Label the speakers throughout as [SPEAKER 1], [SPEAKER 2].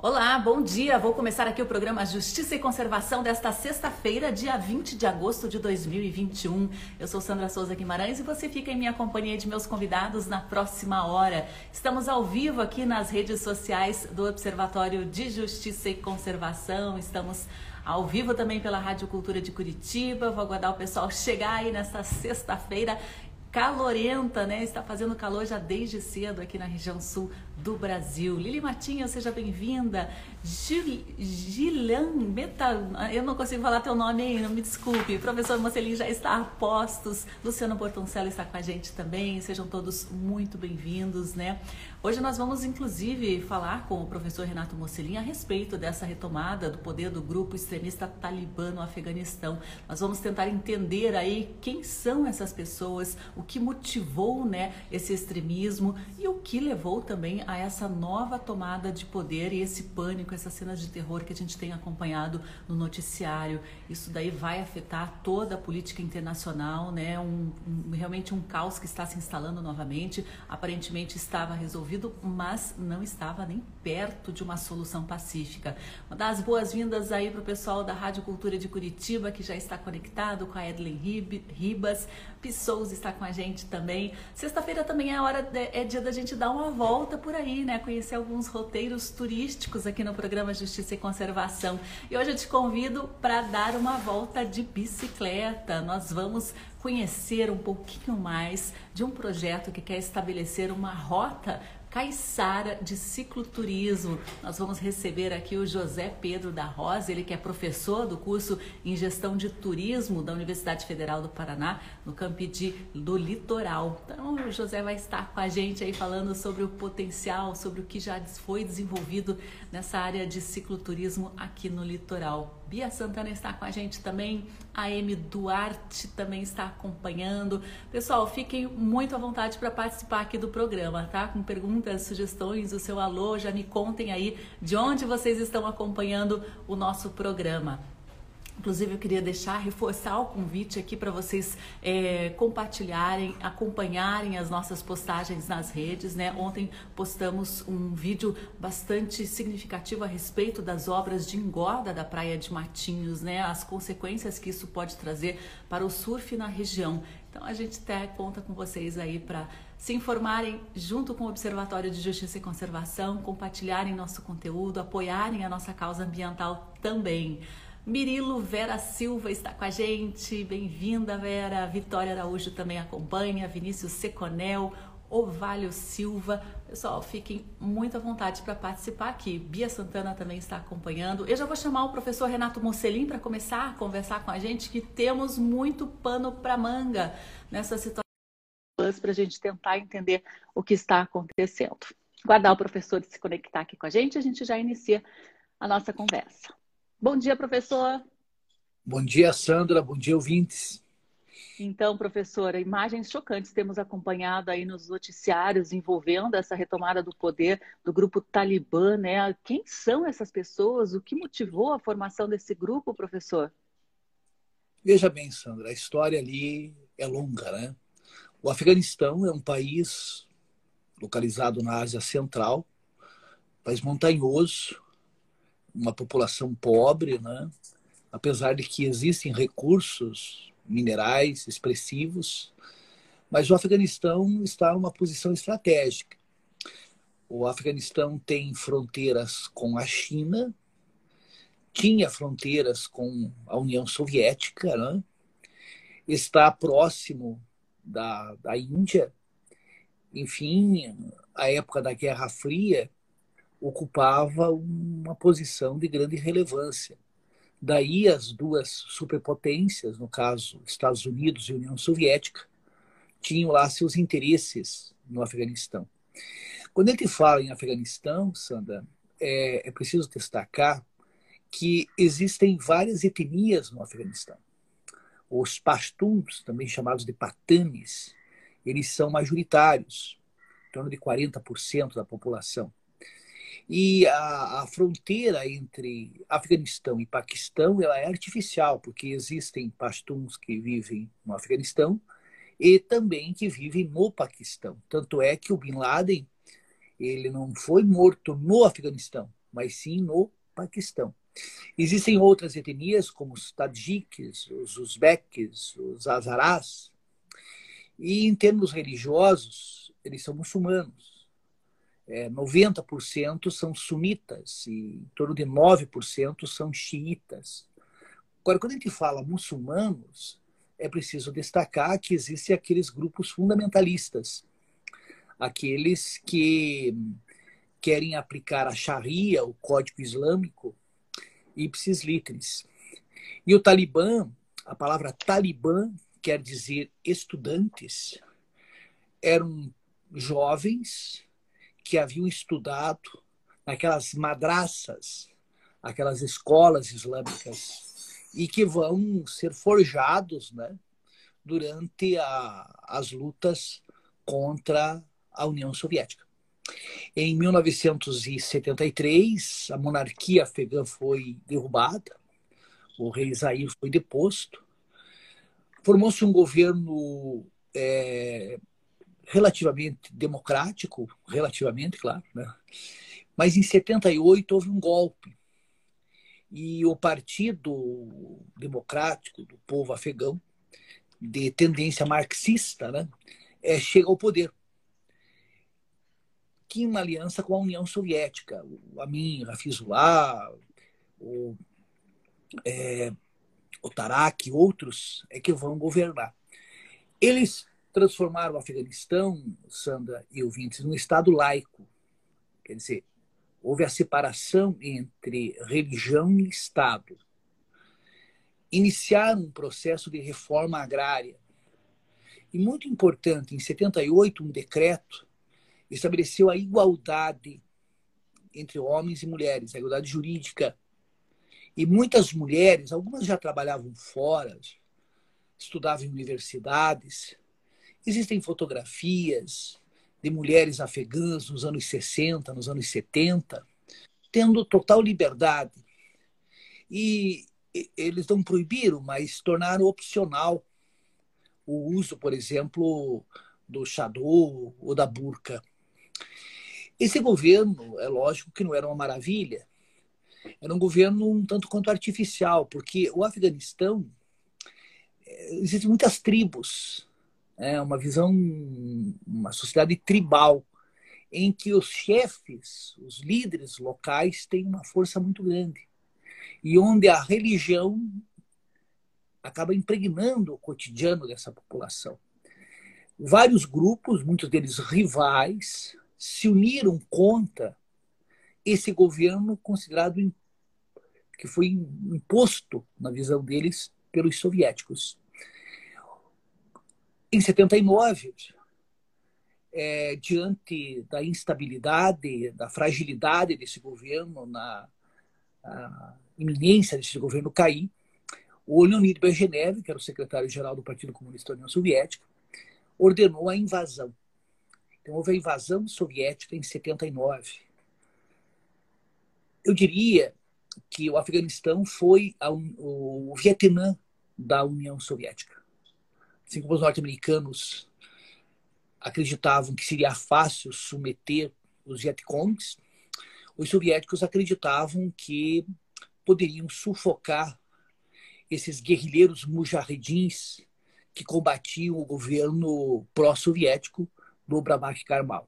[SPEAKER 1] Olá, bom dia. Vou começar aqui o programa Justiça e Conservação desta sexta-feira, dia 20 de agosto de 2021. Eu sou Sandra Souza Guimarães e você fica em minha companhia de meus convidados na próxima hora. Estamos ao vivo aqui nas redes sociais do Observatório de Justiça e Conservação. Estamos ao vivo também pela Rádio Cultura de Curitiba. Vou aguardar o pessoal chegar aí nesta sexta-feira calorenta, né? Está fazendo calor já desde cedo aqui na região sul do Brasil. Lili Matinho, seja bem-vinda. Gilan Meta, eu não consigo falar teu nome não me desculpe. Professor Mocelin já está a postos. Luciano Portoncello está com a gente também. Sejam todos muito bem-vindos, né? Hoje nós vamos, inclusive, falar com o professor Renato Mocelin a respeito dessa retomada do poder do grupo extremista talibã no Afeganistão. Nós vamos tentar entender aí quem são essas pessoas, o que motivou, né, esse extremismo e o que levou também a essa nova tomada de poder e esse pânico, essas cenas de terror que a gente tem acompanhado no noticiário. Isso daí vai afetar toda a política internacional, né? Um, um, realmente um caos que está se instalando novamente. Aparentemente estava resolvido, mas não estava nem perto de uma solução pacífica. Uma das boas-vindas aí para o pessoal da Rádio Cultura de Curitiba, que já está conectado com a Edlen Ribas. Pissous está com a gente também. Sexta-feira também é hora de, é dia da gente dar uma volta por aí, né? Conhecer alguns roteiros turísticos aqui no programa Justiça e Conservação. E hoje eu te convido para dar uma volta de bicicleta. Nós vamos conhecer um pouquinho mais de um projeto que quer estabelecer uma rota Caissara de Cicloturismo. Nós vamos receber aqui o José Pedro da Rosa, ele que é professor do curso em Gestão de Turismo da Universidade Federal do Paraná, no Campidi do Litoral. Então, o José vai estar com a gente aí falando sobre o potencial, sobre o que já foi desenvolvido nessa área de cicloturismo aqui no litoral. Bia Santana está com a gente também, a Amy Duarte também está acompanhando. Pessoal, fiquem muito à vontade para participar aqui do programa, tá? Com perguntas, sugestões, o seu alô, já me contem aí de onde vocês estão acompanhando o nosso programa. Inclusive, eu queria deixar, reforçar o convite aqui para vocês é, compartilharem, acompanharem as nossas postagens nas redes. Né? Ontem postamos um vídeo bastante significativo a respeito das obras de engorda da Praia de Matinhos, né? as consequências que isso pode trazer para o surf na região. Então, a gente até conta com vocês aí para se informarem junto com o Observatório de Justiça e Conservação, compartilharem nosso conteúdo, apoiarem a nossa causa ambiental também. Mirilo Vera Silva está com a gente. Bem-vinda, Vera. Vitória Araújo também acompanha. Vinícius Seconel, Ovalho Silva. Pessoal, fiquem muito à vontade para participar aqui. Bia Santana também está acompanhando. Eu já vou chamar o professor Renato Mocelin para começar a conversar com a gente, que temos muito pano para manga nessa situação para a gente tentar entender o que está acontecendo. Guardar o professor se conectar aqui com a gente, a gente já inicia a nossa conversa. Bom dia, professor.
[SPEAKER 2] Bom dia, Sandra. Bom dia, ouvintes.
[SPEAKER 1] Então, professora, imagens chocantes temos acompanhado aí nos noticiários envolvendo essa retomada do poder do grupo Talibã, né? Quem são essas pessoas? O que motivou a formação desse grupo, professor?
[SPEAKER 2] Veja bem, Sandra, a história ali é longa, né? O Afeganistão é um país localizado na Ásia Central, país montanhoso, uma população pobre, né? apesar de que existem recursos minerais expressivos, mas o Afeganistão está em uma posição estratégica. O Afeganistão tem fronteiras com a China, tinha fronteiras com a União Soviética, né? está próximo da, da Índia. Enfim, a época da Guerra Fria, ocupava uma posição de grande relevância. Daí as duas superpotências, no caso Estados Unidos e União Soviética, tinham lá seus interesses no Afeganistão. Quando a gente fala em Afeganistão, Sandra, é, é preciso destacar que existem várias etnias no Afeganistão. Os Pashtuns, também chamados de Patanis, eles são majoritários, em torno de 40% da população. E a, a, fronteira entre Afeganistão e Paquistão ela é artificial, porque existem pashtuns que vivem no Afeganistão e também que vivem no Paquistão. Tanto é que o Bin Laden ele não foi morto no Afeganistão, mas sim no Paquistão. Existem outras etnias, como os tadjiques, os uzbeques, os azarás, e em termos religiosos, eles são muçulmanos. É, 90% são sunitas e em torno de 9% são xiitas. Agora, quando a gente fala muçulmanos, é preciso destacar que existem aqueles grupos fundamentalistas, aqueles que querem aplicar a Sharia, o Código Islâmico, ipsis literis. E o Talibã, a palavra Talibã quer dizer estudantes, eram jovens que haviam estudado naquelas madraças, aquelas escolas islâmicas, e que vão ser forjados né, durante a, as lutas contra a União Soviética. Em 1973, a monarquia afegã foi derrubada, o rei Zair foi deposto, formou-se um governo é, relativamente democrático, relativamente, claro, né? mas em 78 houve um golpe e o Partido Democrático do Povo Afegão, de tendência marxista, né, é, chega ao poder que uma aliança com a União Soviética. O Amin, Rafizullah, o, é, o Tarak, outros é que vão governar. Eles transformaram o Afeganistão, Sandra e ouvintes, num Estado laico. Quer dizer, houve a separação entre religião e Estado. Iniciaram um processo de reforma agrária. E muito importante, em 78, um decreto estabeleceu a igualdade entre homens e mulheres, a igualdade jurídica. E muitas mulheres, algumas já trabalhavam fora, estudavam em universidades. Existem fotografias de mulheres afegãs nos anos 60, nos anos 70, tendo total liberdade. E eles não proibiram, mas tornaram opcional o uso, por exemplo, do chador ou da burca. Esse governo, é lógico que não era uma maravilha, era um governo um tanto quanto artificial, porque o Afeganistão eh, existem muitas tribos, é uma visão, uma sociedade tribal, em que os chefes, os líderes locais têm uma força muito grande e onde a religião acaba impregnando o cotidiano dessa população. Vários grupos, muitos deles rivais, se uniram contra esse governo considerado que foi imposto, na visão deles, pelos soviéticos. Em 79, é, diante da instabilidade, da fragilidade desse governo, na iminência desse governo cair, o Leonid Brezhnev, que era o secretário-geral do Partido Comunista da União Soviética, ordenou a invasão então, houve a invasão soviética em 79. Eu diria que o Afeganistão foi a, o Vietnã da União Soviética. Assim como os norte-americanos acreditavam que seria fácil submeter os Vietcongs, os soviéticos acreditavam que poderiam sufocar esses guerrilheiros mujahedins que combatiam o governo pró-soviético do Brabak Karmal.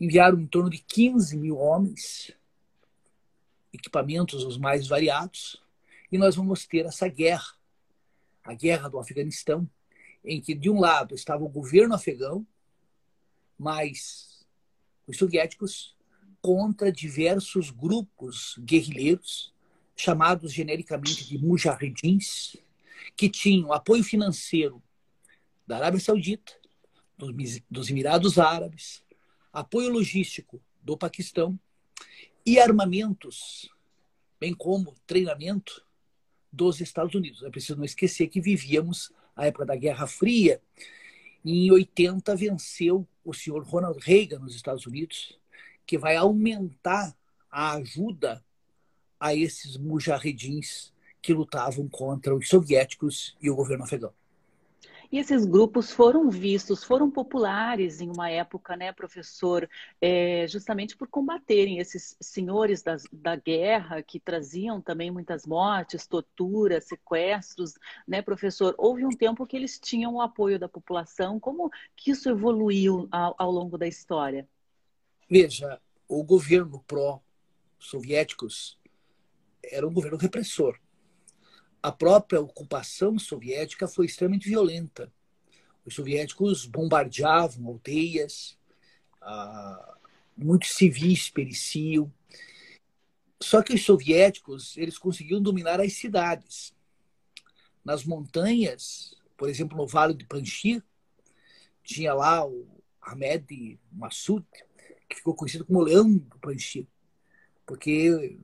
[SPEAKER 2] Enviaram em torno de 15 mil homens, equipamentos os mais variados, e nós vamos ter essa guerra, a guerra do Afeganistão, em que de um lado estava o governo afegão, mas os soviéticos contra diversos grupos guerrilheiros, chamados genericamente de mujahedins, que tinham apoio financeiro da Arábia Saudita, dos Emirados Árabes, apoio logístico do Paquistão e armamentos, bem como treinamento dos Estados Unidos. É preciso não esquecer que vivíamos a época da Guerra Fria. Em 80 venceu o senhor Ronald Reagan nos Estados Unidos, que vai aumentar a ajuda a esses mujahedins que lutavam contra os soviéticos e o governo afegão.
[SPEAKER 1] E esses grupos foram vistos, foram populares em uma época, né, professor, é, justamente por combaterem esses senhores das, da guerra que traziam também muitas mortes, tortura, sequestros, né, professor? Houve um tempo que eles tinham o apoio da população. Como que isso evoluiu ao, ao longo da história?
[SPEAKER 2] Veja, o governo pró-soviéticos era um governo repressor a própria ocupação soviética foi extremamente violenta. Os soviéticos bombardeavam aldeias, ah, muitos civis pereciam. Só que os soviéticos eles conseguiam dominar as cidades. Nas montanhas, por exemplo, no Vale de Panjshir, tinha lá o Ahmed Massoud, que ficou conhecido como Leão do Panjshir, porque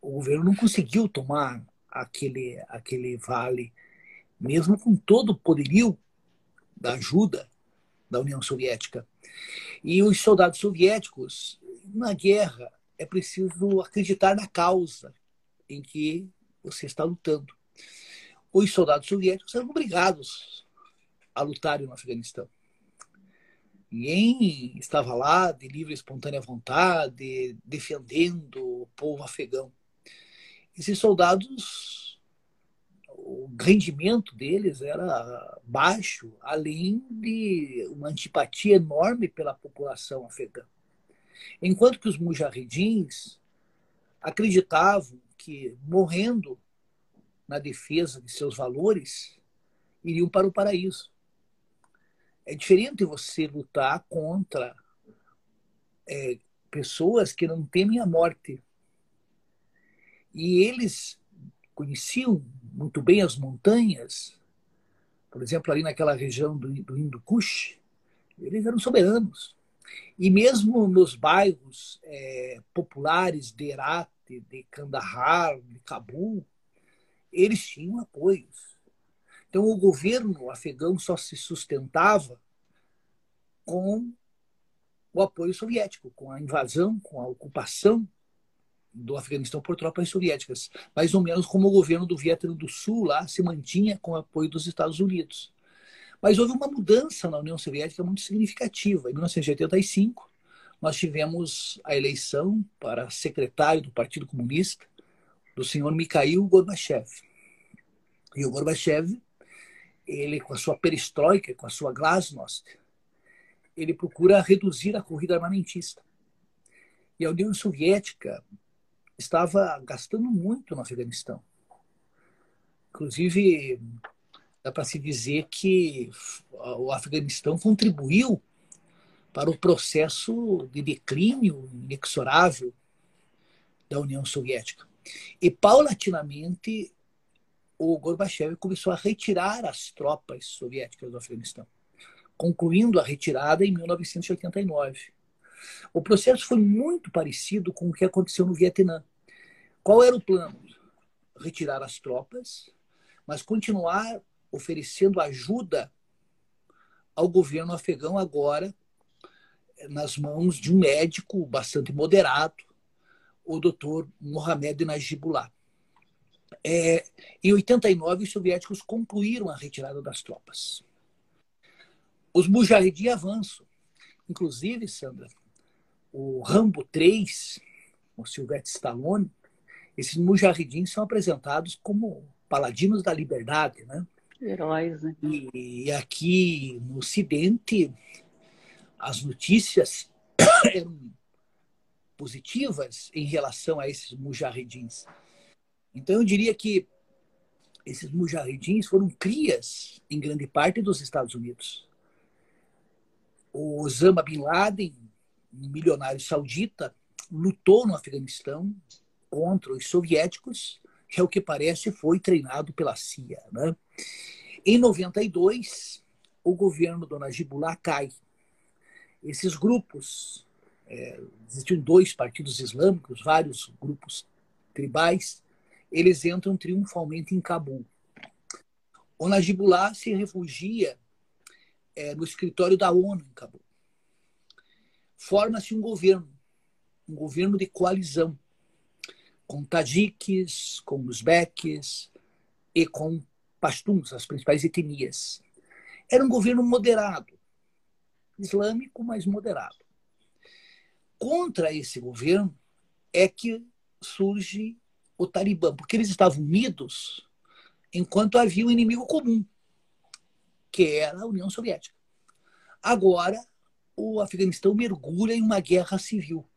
[SPEAKER 2] o governo não conseguiu tomar aquele, aquele vale, mesmo com todo o poderio da ajuda da União Soviética. E os soldados soviéticos, na guerra, é preciso acreditar na causa em que você está lutando. Os soldados soviéticos eram obrigados a lutar no Afeganistão. Ninguém estava lá de livre e espontânea vontade, defendendo o povo afegão esses soldados, o rendimento deles era baixo, além de uma antipatia enorme pela população afegã. Enquanto que os mujahidins acreditavam que, morrendo na defesa de seus valores, iriam para o paraíso. É diferente você lutar contra é, pessoas que não temem a morte, e eles conheciam muito bem as montanhas, por exemplo, ali naquela região do, do Hindu Kush, eles eram soberanos. E mesmo nos bairros é, populares de Herat, de Kandahar, de Cabul, eles tinham apoios. Então o governo afegão só se sustentava com o apoio soviético, com a invasão, com a ocupação do Afeganistão por tropas soviéticas, mais ou menos como o governo do Vietnã do Sul lá se mantinha com o apoio dos Estados Unidos. Mas houve uma mudança na União Soviética muito significativa. Em 1985, nós tivemos a eleição para secretário do Partido Comunista do senhor Mikhail Gorbachev. E o Gorbachev, ele com a sua perestroika, com a sua glasnost, ele procura reduzir a corrida armamentista. E a União Soviética estava gastando muito no Afeganistão. Inclusive, dá para se dizer que o Afeganistão contribuiu para o processo de declínio inexorável da União Soviética. E, paulatinamente, o Gorbachev começou a retirar as tropas soviéticas do Afeganistão, concluindo a retirada em 1989. O processo foi muito parecido com o que aconteceu no Vietnã. Qual era o plano? Retirar as tropas, mas continuar oferecendo ajuda ao governo afegão agora nas mãos de um médico bastante moderado, o doutor Mohamed Najibullah. É, em 89, os soviéticos concluíram a retirada das tropas. Os mujahidin avançam. Inclusive, Sandra, o Rambo 3, o Silvestre Stallone, esses mujahidins são apresentados como paladinos da liberdade, né?
[SPEAKER 1] Heróis, né?
[SPEAKER 2] E, e aqui no Ocidente, as notícias eram positivas em relação a esses mujahidins. Então, eu diria que esses mujahidins foram crias, em grande parte, dos Estados Unidos. O Osama Bin Laden, um milionário saudita, lutou no Afeganistão, contra os soviéticos, que é o que parece foi treinado pela CIA. Né? Em 92, o governo do Najibullah cai. Esses grupos, é, existiam dois partidos islâmicos, vários grupos tribais, eles entram triunfalmente em Cabul. O Najibullah se refugia é, no escritório da ONU em Cabul. Forma-se um governo, um governo de coalizão, com tajiques, com uzbeques e com pastuns, as principais etnias. Era um governo moderado, islâmico, mas moderado. Contra esse governo é que surge o Talibã, porque eles estavam unidos enquanto havia um inimigo comum, que era a União Soviética. Agora, o Afeganistão mergulha em uma guerra civil.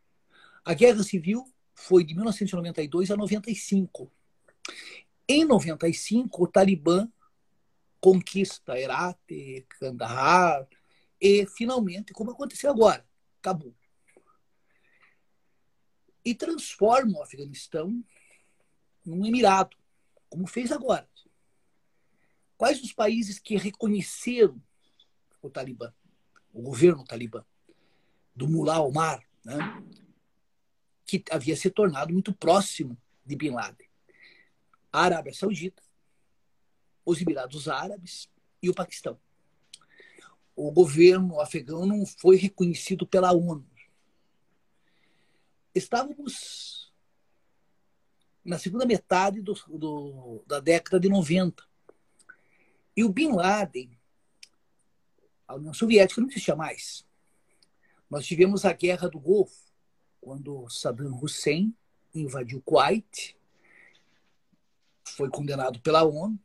[SPEAKER 2] A guerra civil foi de 1992 a 95. Em 95, o Talibã conquista Herat, Kandahar e, finalmente, como aconteceu agora, Cabul. E transforma o Afeganistão num emirado, como fez agora. Quais os países que reconheceram o Talibã, o governo Talibã, do Mullah Omar, né? Que havia se tornado muito próximo de Bin Laden? A Arábia Saudita, os Emirados Árabes e o Paquistão. O governo afegão não foi reconhecido pela ONU. Estávamos na segunda metade do, do, da década de 90. E o Bin Laden, a União Soviética não existia mais. Nós tivemos a Guerra do Golfo, quando Saddam Hussein invadiu Kuwait, foi condenado pela ONU,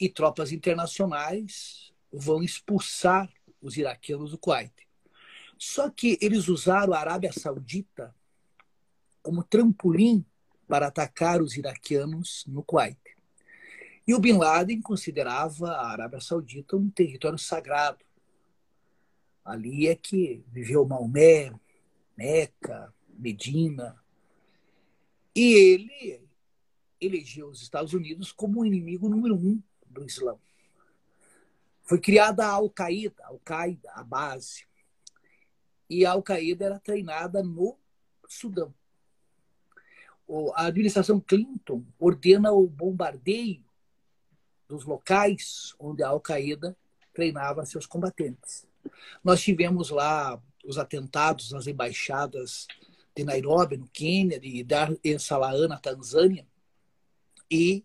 [SPEAKER 2] e tropas internacionais vão expulsar os iraquianos do Kuwait. Só que eles usaram a Arábia Saudita como trampolim para atacar os iraquianos no Kuwait. E o Bin Laden considerava a Arábia Saudita um território sagrado. Ali é que viveu Maomé, Meca, Medina. E ele elegeu os Estados Unidos como o inimigo número um do Islã. Foi criada a Al-Qaeda, Al-Qaeda, a base. E a Al-Qaeda era treinada no Sudão. A administração Clinton ordena o bombardeio dos locais onde a Al-Qaeda treinava seus combatentes. Nós tivemos lá os atentados nas embaixadas de Nairobi, no Quênia, de Dar es Salaam, na Tanzânia, e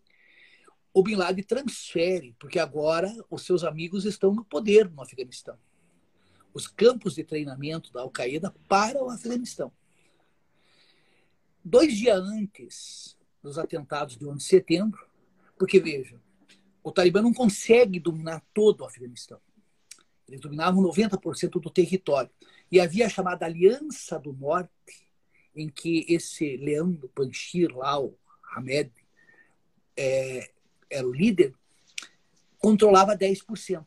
[SPEAKER 2] o Bin Laden transfere, porque agora os seus amigos estão no poder no Afeganistão. Os campos de treinamento da Al-Qaeda para o Afeganistão. Dois dias antes dos atentados de 11 de setembro, porque veja, o Talibã não consegue dominar todo o Afeganistão. Eles dominavam 90% do território. E havia a chamada Aliança do Norte, em que esse leão do Panjshir, lá, o Hamed, é, era o líder, controlava 10%.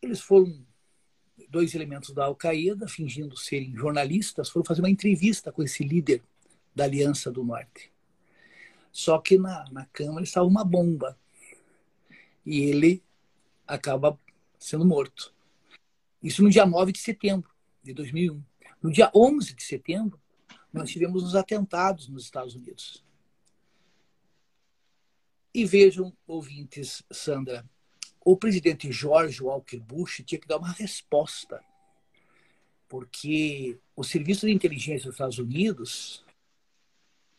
[SPEAKER 2] Eles foram dois elementos da Al-Qaeda, fingindo serem jornalistas, foram fazer uma entrevista com esse líder da Aliança do Norte. Só que na, na Câmara estava uma bomba. E ele acaba sendo morto. Isso no dia 9 de setembro de 2001. No dia 11 de setembro, nós tivemos os atentados nos Estados Unidos. E vejam, ouvintes, Sandra, o presidente George Walker Bush tinha que dar uma resposta, porque o Serviço de Inteligência dos Estados Unidos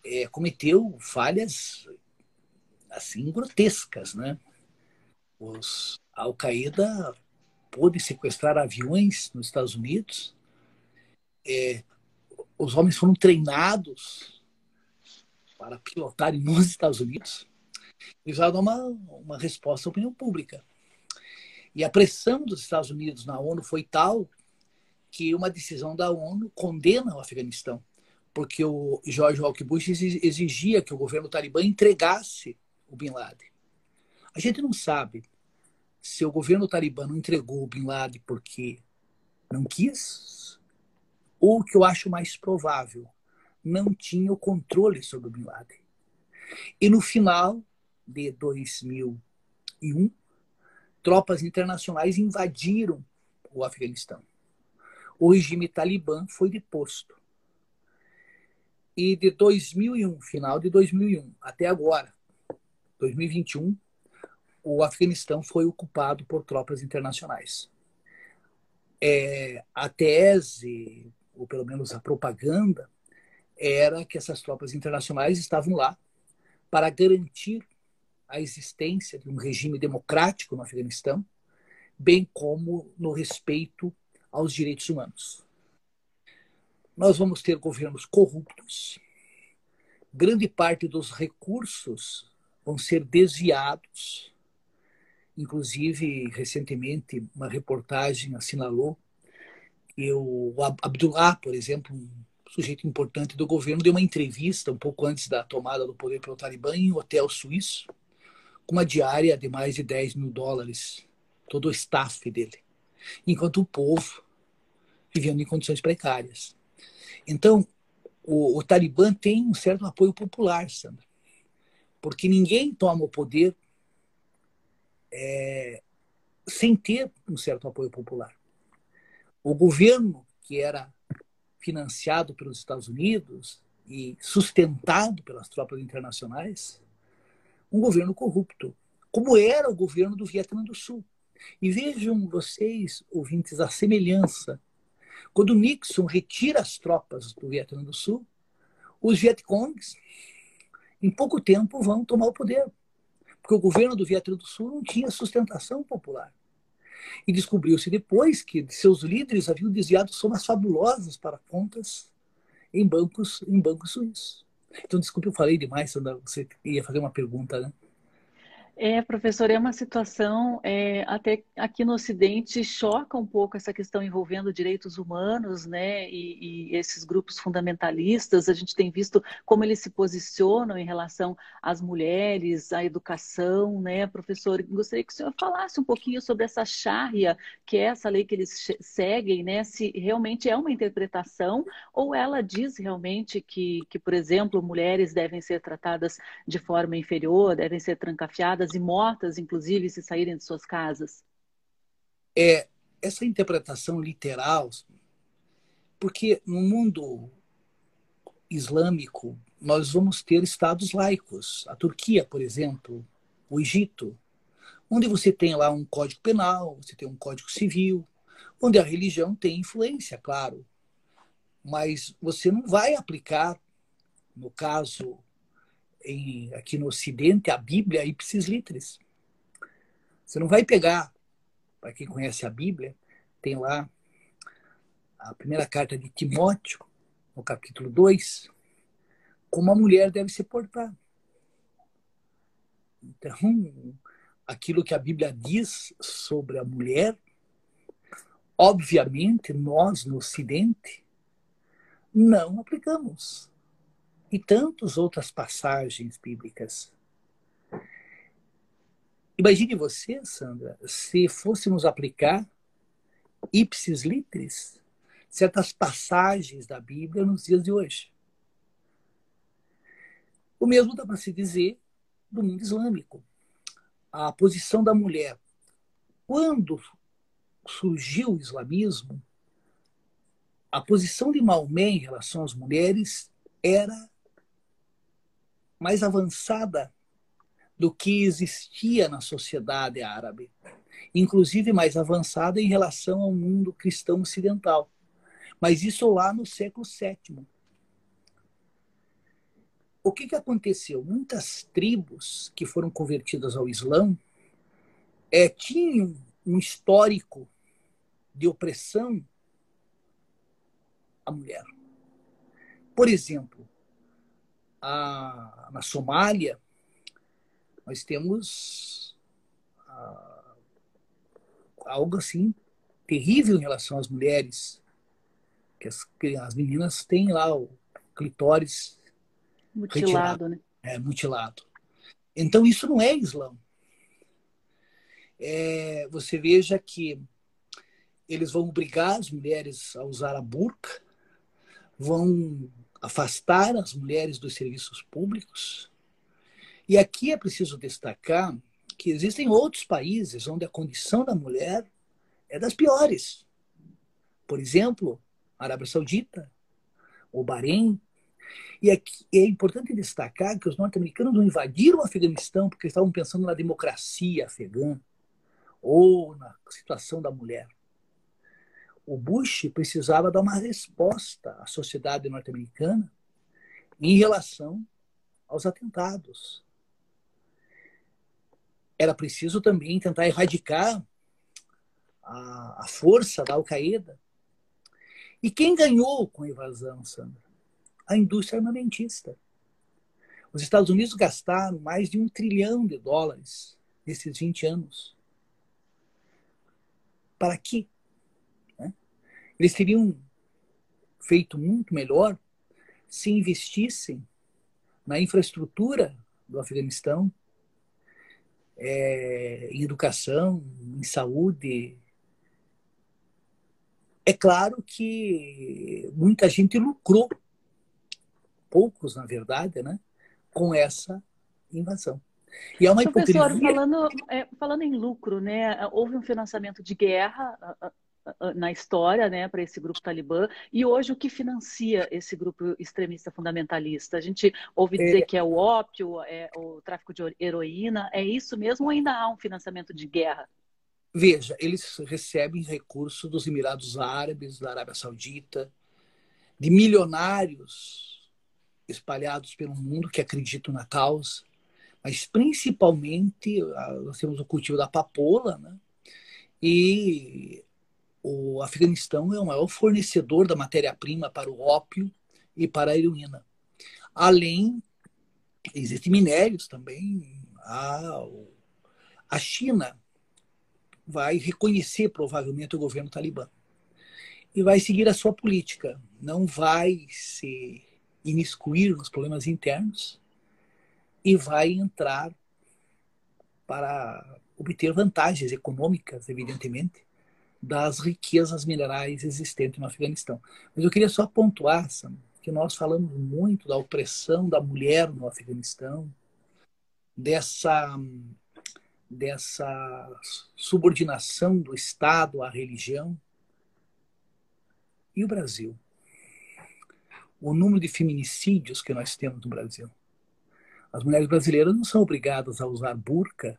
[SPEAKER 2] é, cometeu falhas assim grotescas, né? Os a Al-Qaeda pôde sequestrar aviões nos Estados Unidos. É, os homens foram treinados para pilotarem nos Estados Unidos eles vão dar uma, uma resposta à opinião pública. E a pressão dos Estados Unidos na ONU foi tal que uma decisão da ONU condena o Afeganistão, porque o George Walker Bush exigia que o governo talibã entregasse o Bin Laden. A gente não sabe se o governo talibã não entregou o Bin Laden porque não quis, ou o que eu acho mais provável, não tinha o controle sobre o Bin Laden. E no final, de 2001, tropas internacionais invadiram o Afeganistão. O regime talibã foi deposto. E de 2001, final de 2001, até agora, 2021, o Afeganistão foi ocupado por tropas internacionais. É, a tese, ou pelo menos a propaganda, era que essas tropas internacionais estavam lá para garantir a existência de um regime democrático no Afeganistão bem como no respeito aos direitos humanos. Nós vamos ter governos corruptos, grande parte dos recursos vão ser desviados. Inclusive, recentemente, uma reportagem assinalou que o Abdullah, por exemplo, um sujeito importante do governo, deu uma entrevista um pouco antes da tomada do poder pelo Talibã em um hotel suíço, com uma diária de mais de 10 mil dólares, todo o staff dele, enquanto o povo vivendo em condições precárias. Então, o, o Talibã tem um certo apoio popular, Sandra, porque ninguém toma o poder é, sem ter um certo apoio popular. O governo, que era financiado pelos Estados Unidos e sustentado pelas tropas internacionais, um governo corrupto, como era o governo do Vietnã do Sul. E vejam vocês, ouvintes, a semelhança quando Nixon retira as tropas do Vietnã do Sul, os Vietcongs, em pouco tempo, vão tomar o poder. Porque o governo do Vietnã do Sul não tinha sustentação popular. E descobriu-se depois que seus líderes haviam desviado somas fabulosas para contas em bancos, em bancos suíços. Então, desculpe, eu falei demais, você ia fazer uma pergunta, né?
[SPEAKER 1] É, professor, é uma situação, é, até aqui no Ocidente, choca um pouco essa questão envolvendo direitos humanos, né, e, e, esses grupos fundamentalistas. A gente tem visto como eles se posicionam em relação às mulheres, à educação, né, professor? Gostaria que o senhor falasse um pouquinho sobre essa Sharia, que é essa lei que eles seguem, né, se realmente é uma interpretação ou ela diz realmente que, que por exemplo, mulheres devem ser tratadas de forma inferior, devem ser trancafiadas e mortas, inclusive, se saírem de suas casas?
[SPEAKER 2] É, essa interpretação literal, porque no mundo islâmico nós vamos ter estados laicos. A Turquia, por exemplo, o Egito, onde você tem lá um código penal, você tem um código civil, onde a religião tem influência, claro. Mas você não vai aplicar, no caso em, aqui no Ocidente, a Bíblia ipsis litteris. Você não vai pegar, para quem conhece a Bíblia, tem lá a primeira carta de Timóteo, no capítulo 2, como a mulher deve se portar. Então, aquilo que a Bíblia diz sobre a mulher, obviamente, nós no Ocidente não aplicamos e tantas outras passagens bíblicas. Imagine você, Sandra, se fôssemos aplicar ipsis litteris certas passagens da Bíblia nos dias de hoje. O mesmo dá para se dizer do mundo islâmico. A posição da mulher. Quando surgiu o islamismo, a posição de Maomé em relação às mulheres era mais avançada do que existia na sociedade árabe, inclusive mais avançada em relação ao mundo cristão ocidental. Mas isso lá no século VII. O que, que aconteceu? Muitas tribos que foram convertidas ao Islã é, tinham um histórico de opressão à mulher. Por exemplo, a, na Somália, nós temos a, algo assim terrível em relação às mulheres. Que as, que as meninas têm lá o clitóris
[SPEAKER 1] mutilado, retirado, né?
[SPEAKER 2] É, mutilado. Então isso não é Islã. É, você veja que eles vão obrigar as mulheres a usar a burca, vão afastar as mulheres dos serviços públicos. E aqui é preciso destacar que existem outros países onde a condição da mulher é das piores. Por exemplo, a Arábia Saudita, o Bahrein. E aqui é importante destacar que os norte-americanos não invadiram o Afeganistão porque estavam pensando na democracia afegã ou na situação da mulher o Bush precisava dar uma resposta à sociedade norte-americana em relação aos atentados. Era preciso também tentar erradicar a, a força da Al-Qaeda. E quem ganhou com a invasão, Sandra? A indústria armamentista. Os Estados Unidos gastaram mais de um trilhão de dólares nesses 20 anos. Para quê? Eles teriam feito muito melhor se investissem na infraestrutura do Afeganistão, é, em educação, em saúde. É claro que muita gente lucrou, poucos na verdade, né, com essa invasão.
[SPEAKER 1] E é uma Professor, hipocrisia... falando, é, falando em lucro, né, houve um financiamento de guerra na história, né, para esse grupo talibã. E hoje o que financia esse grupo extremista fundamentalista? A gente ouve dizer é... que é o ópio, é o tráfico de heroína. É isso mesmo ou ainda há um financiamento de guerra?
[SPEAKER 2] Veja, eles recebem recursos dos Emirados Árabes, da Arábia Saudita, de milionários espalhados pelo mundo que acreditam na causa, mas principalmente nós temos o cultivo da papoula, né? E o Afeganistão é o maior fornecedor da matéria-prima para o ópio e para a heroína. Além, existem minérios também. A, a China vai reconhecer provavelmente o governo talibã e vai seguir a sua política. Não vai se imiscuir nos problemas internos e vai entrar para obter vantagens econômicas, evidentemente, das riquezas minerais existentes no Afeganistão. Mas eu queria só pontuar, Sam, que nós falamos muito da opressão da mulher no Afeganistão, dessa, dessa subordinação do Estado à religião. E o Brasil? O número de feminicídios que nós temos no Brasil. As mulheres brasileiras não são obrigadas a usar burca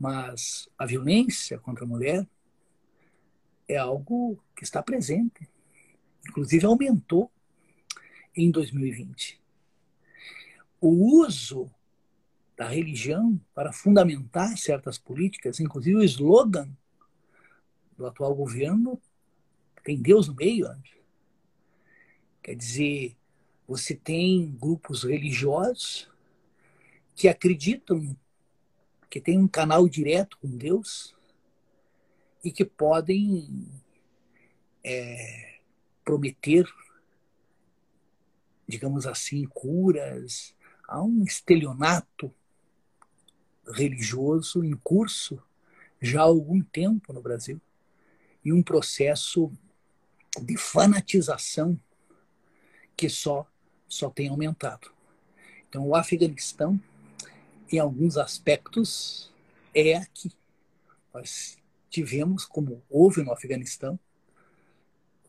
[SPEAKER 2] mas a violência contra a mulher é algo que está presente. Inclusive aumentou em 2020. O uso da religião para fundamentar certas políticas, inclusive o slogan do atual governo tem Deus no meio. Né? Quer dizer, você tem grupos religiosos que acreditam que têm um canal direto com Deus e que podem é, prometer, digamos assim, curas. Há um estelionato religioso em curso já há algum tempo no Brasil e um processo de fanatização que só só tem aumentado. Então, o Afeganistão em alguns aspectos, é aqui. Nós tivemos, como houve no Afeganistão,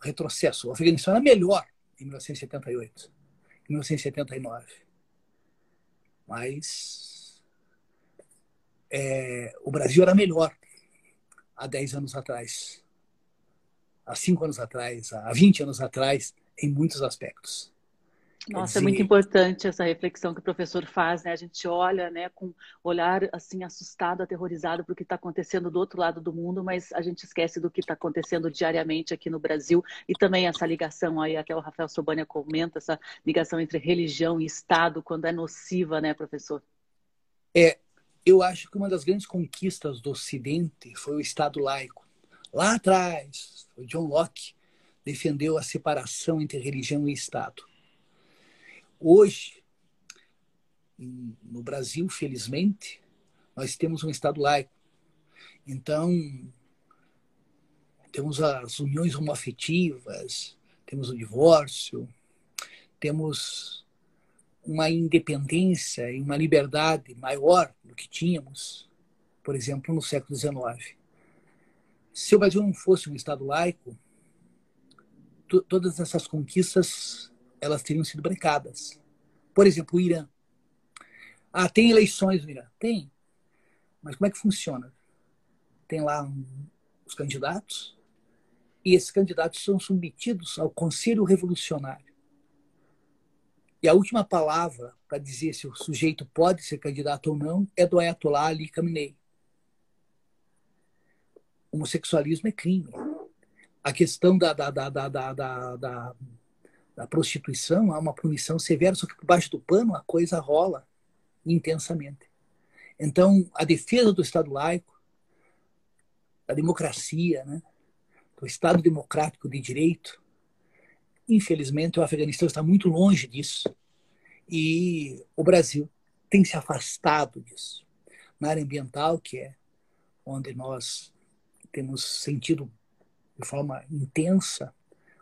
[SPEAKER 2] retrocesso. O Afeganistão era melhor em 1978, em 1979. Mas é, o Brasil era melhor há 10 anos atrás, há 5 anos atrás, há 20 anos atrás, em muitos aspectos.
[SPEAKER 1] Nossa, é muito importante essa reflexão que o professor faz, né? A gente olha, né, com olhar assim assustado, aterrorizado para o que está acontecendo do outro lado do mundo, mas a gente esquece do que está acontecendo diariamente aqui no Brasil e também essa ligação aí, até o Rafael Sobania comenta essa ligação entre religião e Estado quando é nociva, né, professor?
[SPEAKER 2] É, eu acho que uma das grandes conquistas do Ocidente foi o Estado laico. Lá atrás, o John Locke defendeu a separação entre religião e Estado Hoje, no Brasil, felizmente, nós temos um Estado laico. Então, temos as uniões homoafetivas, temos o divórcio, temos uma independência e uma liberdade maior do que tínhamos, por exemplo, no século XIX. Se o Brasil não fosse um Estado laico, todas essas conquistas elas teriam sido brecadas. Por exemplo, o Irã. Ah, tem eleições no Irã? Tem. Mas como é que funciona? Tem lá um, os candidatos e esses candidatos são submetidos ao Conselho Revolucionário. E a última palavra para dizer se o sujeito pode ser candidato ou não é do Ayatollah Ali Khamenei. homossexualismo é crime. A questão da, da, da, da, da, da, da, da prostituição há uma punição severa, só que por baixo do pano a coisa rola intensamente. Então, a defesa do Estado laico, da democracia, né, do Estado democrático de direito, infelizmente o Afeganistão está muito longe disso. E o Brasil tem se afastado disso. Na área ambiental, que é onde nós temos sentido de forma intensa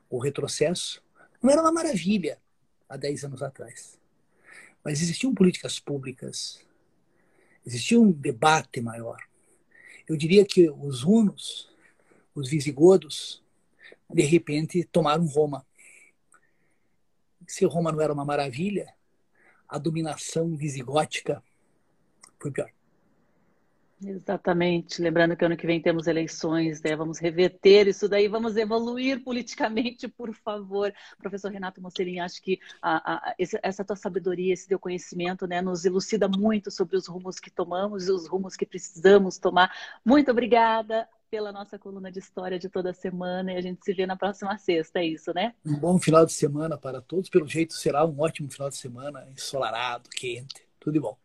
[SPEAKER 2] o retrocesso, não era uma maravilha há 10 anos atrás. Mas existiam políticas públicas, existia um debate maior. Eu diria que os hunos, os visigodos, de repente tomaram Roma. Se Roma não era uma maravilha, a dominação visigótica foi pior.
[SPEAKER 1] Exatamente. Lembrando que ano que vem temos eleições, né? Vamos reverter isso daí, vamos evoluir politicamente, por favor. Professor Renato Mocerim, acho que a, a, essa tua sabedoria, esse teu conhecimento, né, nos elucida muito sobre os rumos que tomamos e os rumos que precisamos tomar. Muito obrigada pela nossa coluna de história de toda semana e a gente se vê na próxima sexta, é isso, né?
[SPEAKER 2] Um bom final de semana para todos. Pelo jeito será um ótimo final de semana, ensolarado, quente, tudo de bom.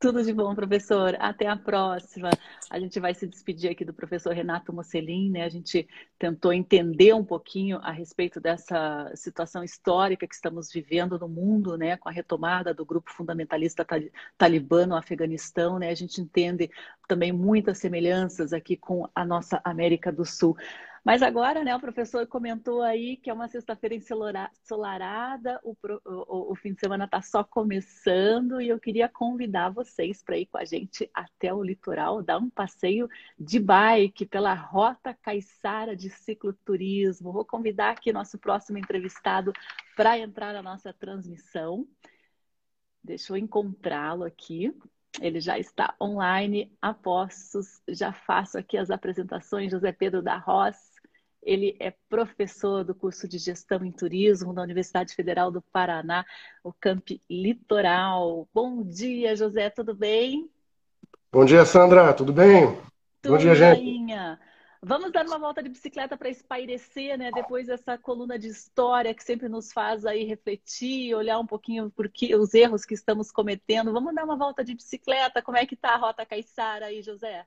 [SPEAKER 1] Tudo de bom, professor. Até a próxima. A gente vai se despedir aqui do professor Renato Mocelin, né? A gente tentou entender um pouquinho a respeito dessa situação histórica que estamos vivendo no mundo, né? Com a retomada do grupo fundamentalista talibã no Afeganistão, né? A gente entende também muitas semelhanças aqui com a nossa América do Sul. Mas agora, né, o professor comentou aí que é uma sexta-feira ensolarada, o, o, o, fim de semana está só começando e eu queria convidar vocês para ir com a gente até o litoral, dar um passeio de bike pela Rota Caiçara de Cicloturismo. Vou convidar aqui nosso próximo entrevistado para entrar na nossa transmissão. Deixa eu encontrá-lo aqui. Ele já está online. Apostos, já faço aqui as apresentações. José Pedro da Roça ele é professor do curso de Gestão em Turismo da Universidade Federal do Paraná, o Camp Litoral. Bom dia, José, tudo bem?
[SPEAKER 3] Bom dia, Sandra, tudo bem?
[SPEAKER 1] Tudo Bom dia, gente. Vamos dar uma volta de bicicleta para espairecer, né? Depois dessa coluna de história que sempre nos faz aí refletir, olhar um pouquinho por que, os erros que estamos cometendo. Vamos dar uma volta de bicicleta. Como é que tá a Rota Caiçara aí, José?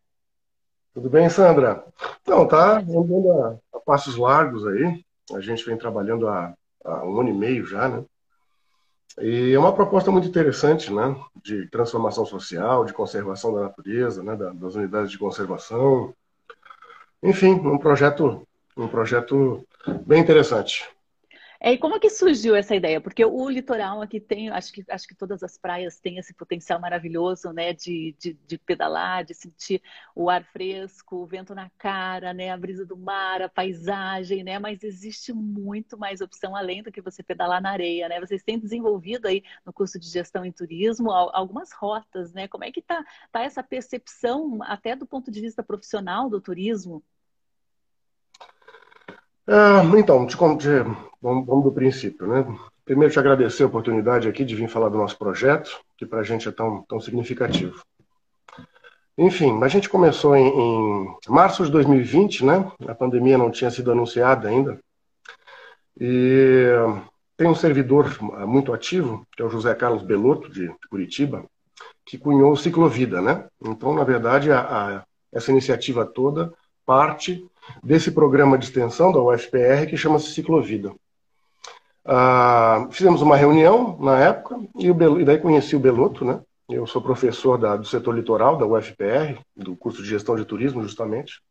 [SPEAKER 3] Tudo bem, Sandra? Então, tá andando a, a, passos largos aí. A gente vem trabalhando há, há, um ano e meio já, né? E é uma proposta muito interessante, né? De transformação social, de conservação da natureza, né? das unidades de conservação. Enfim, um projeto, um projeto bem interessante.
[SPEAKER 1] É, e como é que surgiu essa ideia? Porque o litoral aqui tem, acho que, acho que todas as praias têm esse potencial maravilhoso, né, de, de, de, pedalar, de sentir o ar fresco, o vento na cara, né, a brisa do mar, a paisagem, né, mas existe muito mais opção além do que você pedalar na areia, né? Vocês têm desenvolvido aí no curso de gestão em turismo algumas rotas, né? Como é que tá, tá essa percepção até do ponto de vista profissional do turismo?
[SPEAKER 3] Ah, então, te, te, vamos, vamos, do princípio, né? Primeiro, te agradecer a oportunidade aqui de vir falar do nosso projeto, que para a gente é tão, tão significativo. Enfim, a gente começou em, em, março de 2020, né? A pandemia não tinha sido anunciada ainda. E tem um servidor muito ativo, que é o José Carlos Belotto, de Curitiba, que cunhou o Ciclovida, né? Então, na verdade, a, a, essa iniciativa toda parte desse programa de extensão da UFPR que chama-se Ciclovida. Ah, fizemos uma reunião na época e, o Belo, e daí conheci o Beloto, né? Eu sou professor da, do setor litoral da UFPR, do curso de gestão de turismo, justamente.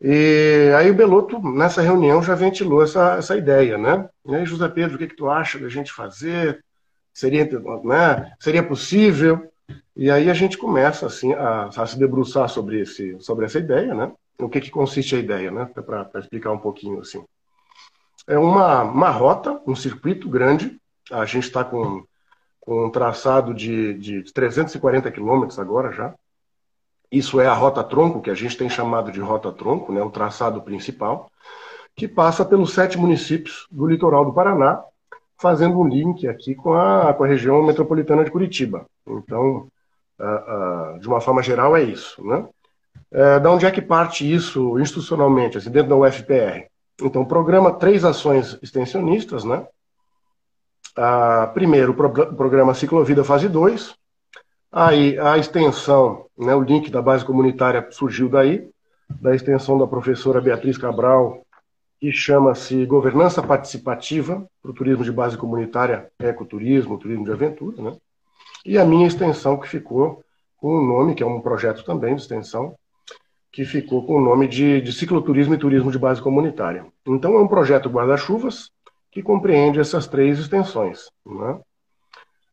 [SPEAKER 3] E aí o Beloto, nessa reunião, já ventilou essa, essa ideia, né? E aí, José Pedro, o que, que tu acha da gente fazer? Seria, né? Seria possível? E aí a gente começa assim a, a se debruçar sobre, esse, sobre essa ideia, né? O que, que consiste a ideia, né? Para explicar um pouquinho assim. É uma, uma rota, um circuito grande. A gente está com, com um traçado de, de 340 quilômetros agora já. Isso é a rota tronco, que a gente tem chamado de rota tronco, né? O traçado principal, que passa pelos sete municípios do litoral do Paraná, fazendo um link aqui com a, com a região metropolitana de Curitiba. Então, uh, uh, de uma forma geral, é isso. Né? É, da onde é que parte isso institucionalmente, assim, dentro da UFPR? Então, programa três ações extensionistas, né? Ah, primeiro, o pro programa Ciclovida Fase 2. Aí, a extensão, né, o link da base comunitária surgiu daí, da extensão da professora Beatriz Cabral, que chama-se Governança Participativa para o Turismo de Base Comunitária, Ecoturismo, Turismo de Aventura, né? E a minha extensão, que ficou com o nome, que é um projeto também de extensão, que ficou com o nome de, de Cicloturismo e Turismo de Base Comunitária. Então, é um projeto guarda-chuvas que compreende essas três extensões. Né?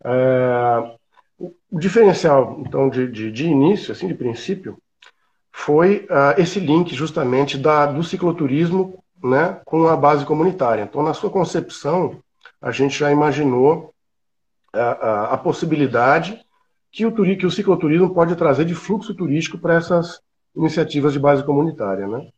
[SPEAKER 3] É, o diferencial, então, de, de, de, início, assim, de princípio, foi uh, esse link justamente da, do cicloturismo né, com a base comunitária. Então, na sua concepção, a gente já imaginou a, a, a possibilidade que o, que o cicloturismo pode trazer de fluxo turístico para essas iniciativas de base comunitária, né?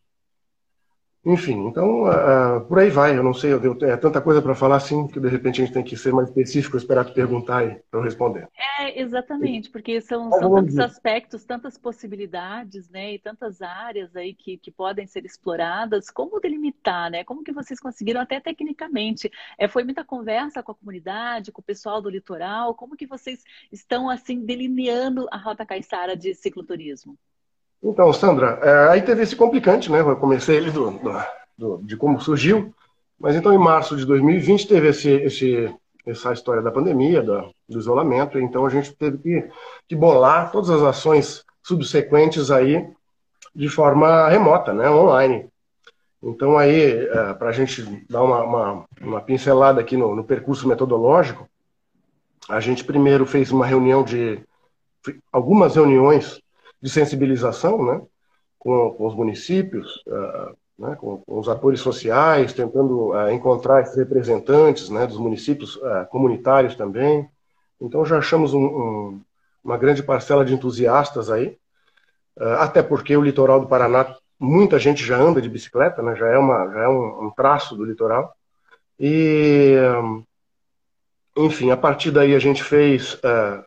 [SPEAKER 3] Enfim, então, uh, por aí vai. Eu não sei, eu, é tanta coisa para falar assim que de repente a gente tem que ser mais específico, esperar tu perguntar para eu responder.
[SPEAKER 1] É, exatamente, porque são, são tantos aspectos, tantas possibilidades, né, e tantas áreas aí que, que podem ser exploradas. Como delimitar, né? Como que vocês conseguiram até tecnicamente? É, foi muita conversa com a comunidade, com o pessoal do litoral. Como que vocês estão assim delineando a Rota Caiçara de cicloturismo?
[SPEAKER 3] Então, Sandra, é, aí teve esse complicante, né? Eu comecei ele do, do, do, de como surgiu, mas então em março de 2020 teve esse, esse, essa história da pandemia, do, isolamento, então a gente teve que, que bolar todas as ações subsequentes aí de forma remota, né? Online. Então aí, é, para a gente dar uma, uma, uma, pincelada aqui no, no percurso metodológico, a gente primeiro fez uma reunião de algumas reuniões de sensibilização, né, com, com os municípios, uh, né, com, com, os atores sociais, tentando uh, encontrar esses representantes, né, dos municípios uh, comunitários também. Então já achamos um, um, uma grande parcela de entusiastas aí, até porque o litoral do Paraná muita gente já anda de bicicleta, né, já é uma já é um, um traço do litoral e enfim, a partir daí a gente fez é,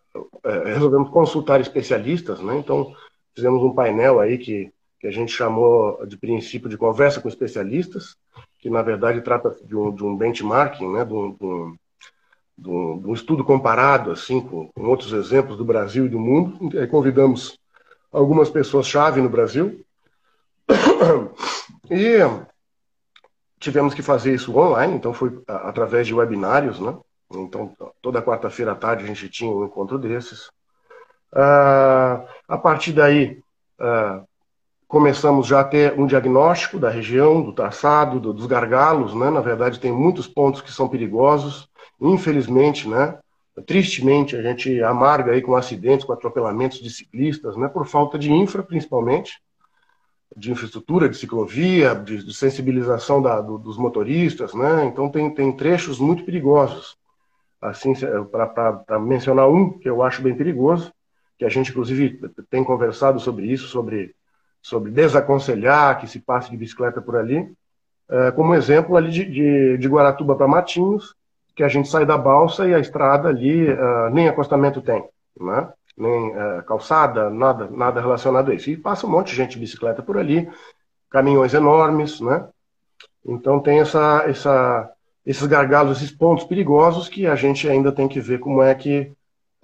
[SPEAKER 3] resolvemos consultar especialistas, né? Então, fizemos um painel aí que, que a gente chamou de princípio de conversa com especialistas, que na verdade trata de um, de um benchmarking, né? De um, de, um, de um, estudo comparado assim com, com, outros exemplos do Brasil e do mundo. Aí convidamos algumas pessoas-chave no Brasil. E tivemos que fazer isso online, então foi através de webinários, né? Então, toda quarta-feira à tarde a gente tinha um encontro desses. Uh, a partir daí, uh, começamos já a ter um diagnóstico da região, do traçado, do, dos gargalos. Né? Na verdade, tem muitos pontos que são perigosos. Infelizmente, né? tristemente, a gente amarga aí com acidentes, com atropelamentos de ciclistas, né? por falta de infra, principalmente, de infraestrutura, de ciclovia, de, de sensibilização da, do, dos motoristas. Né? Então, tem, tem trechos muito perigosos assim, para mencionar um que eu acho bem perigoso, que a gente inclusive tem conversado sobre isso, sobre, sobre desaconselhar que se passe de bicicleta por ali, é, como exemplo ali de, de, de Guaratuba para Matinhos, que a gente sai da balsa e a estrada ali uh, nem acostamento tem, né? nem uh, calçada, nada, nada relacionado a isso. E passa um monte de gente de bicicleta por ali, caminhões enormes, né? Então tem essa, essa, esses gargalos, esses pontos perigosos que a gente ainda tem que ver como é que.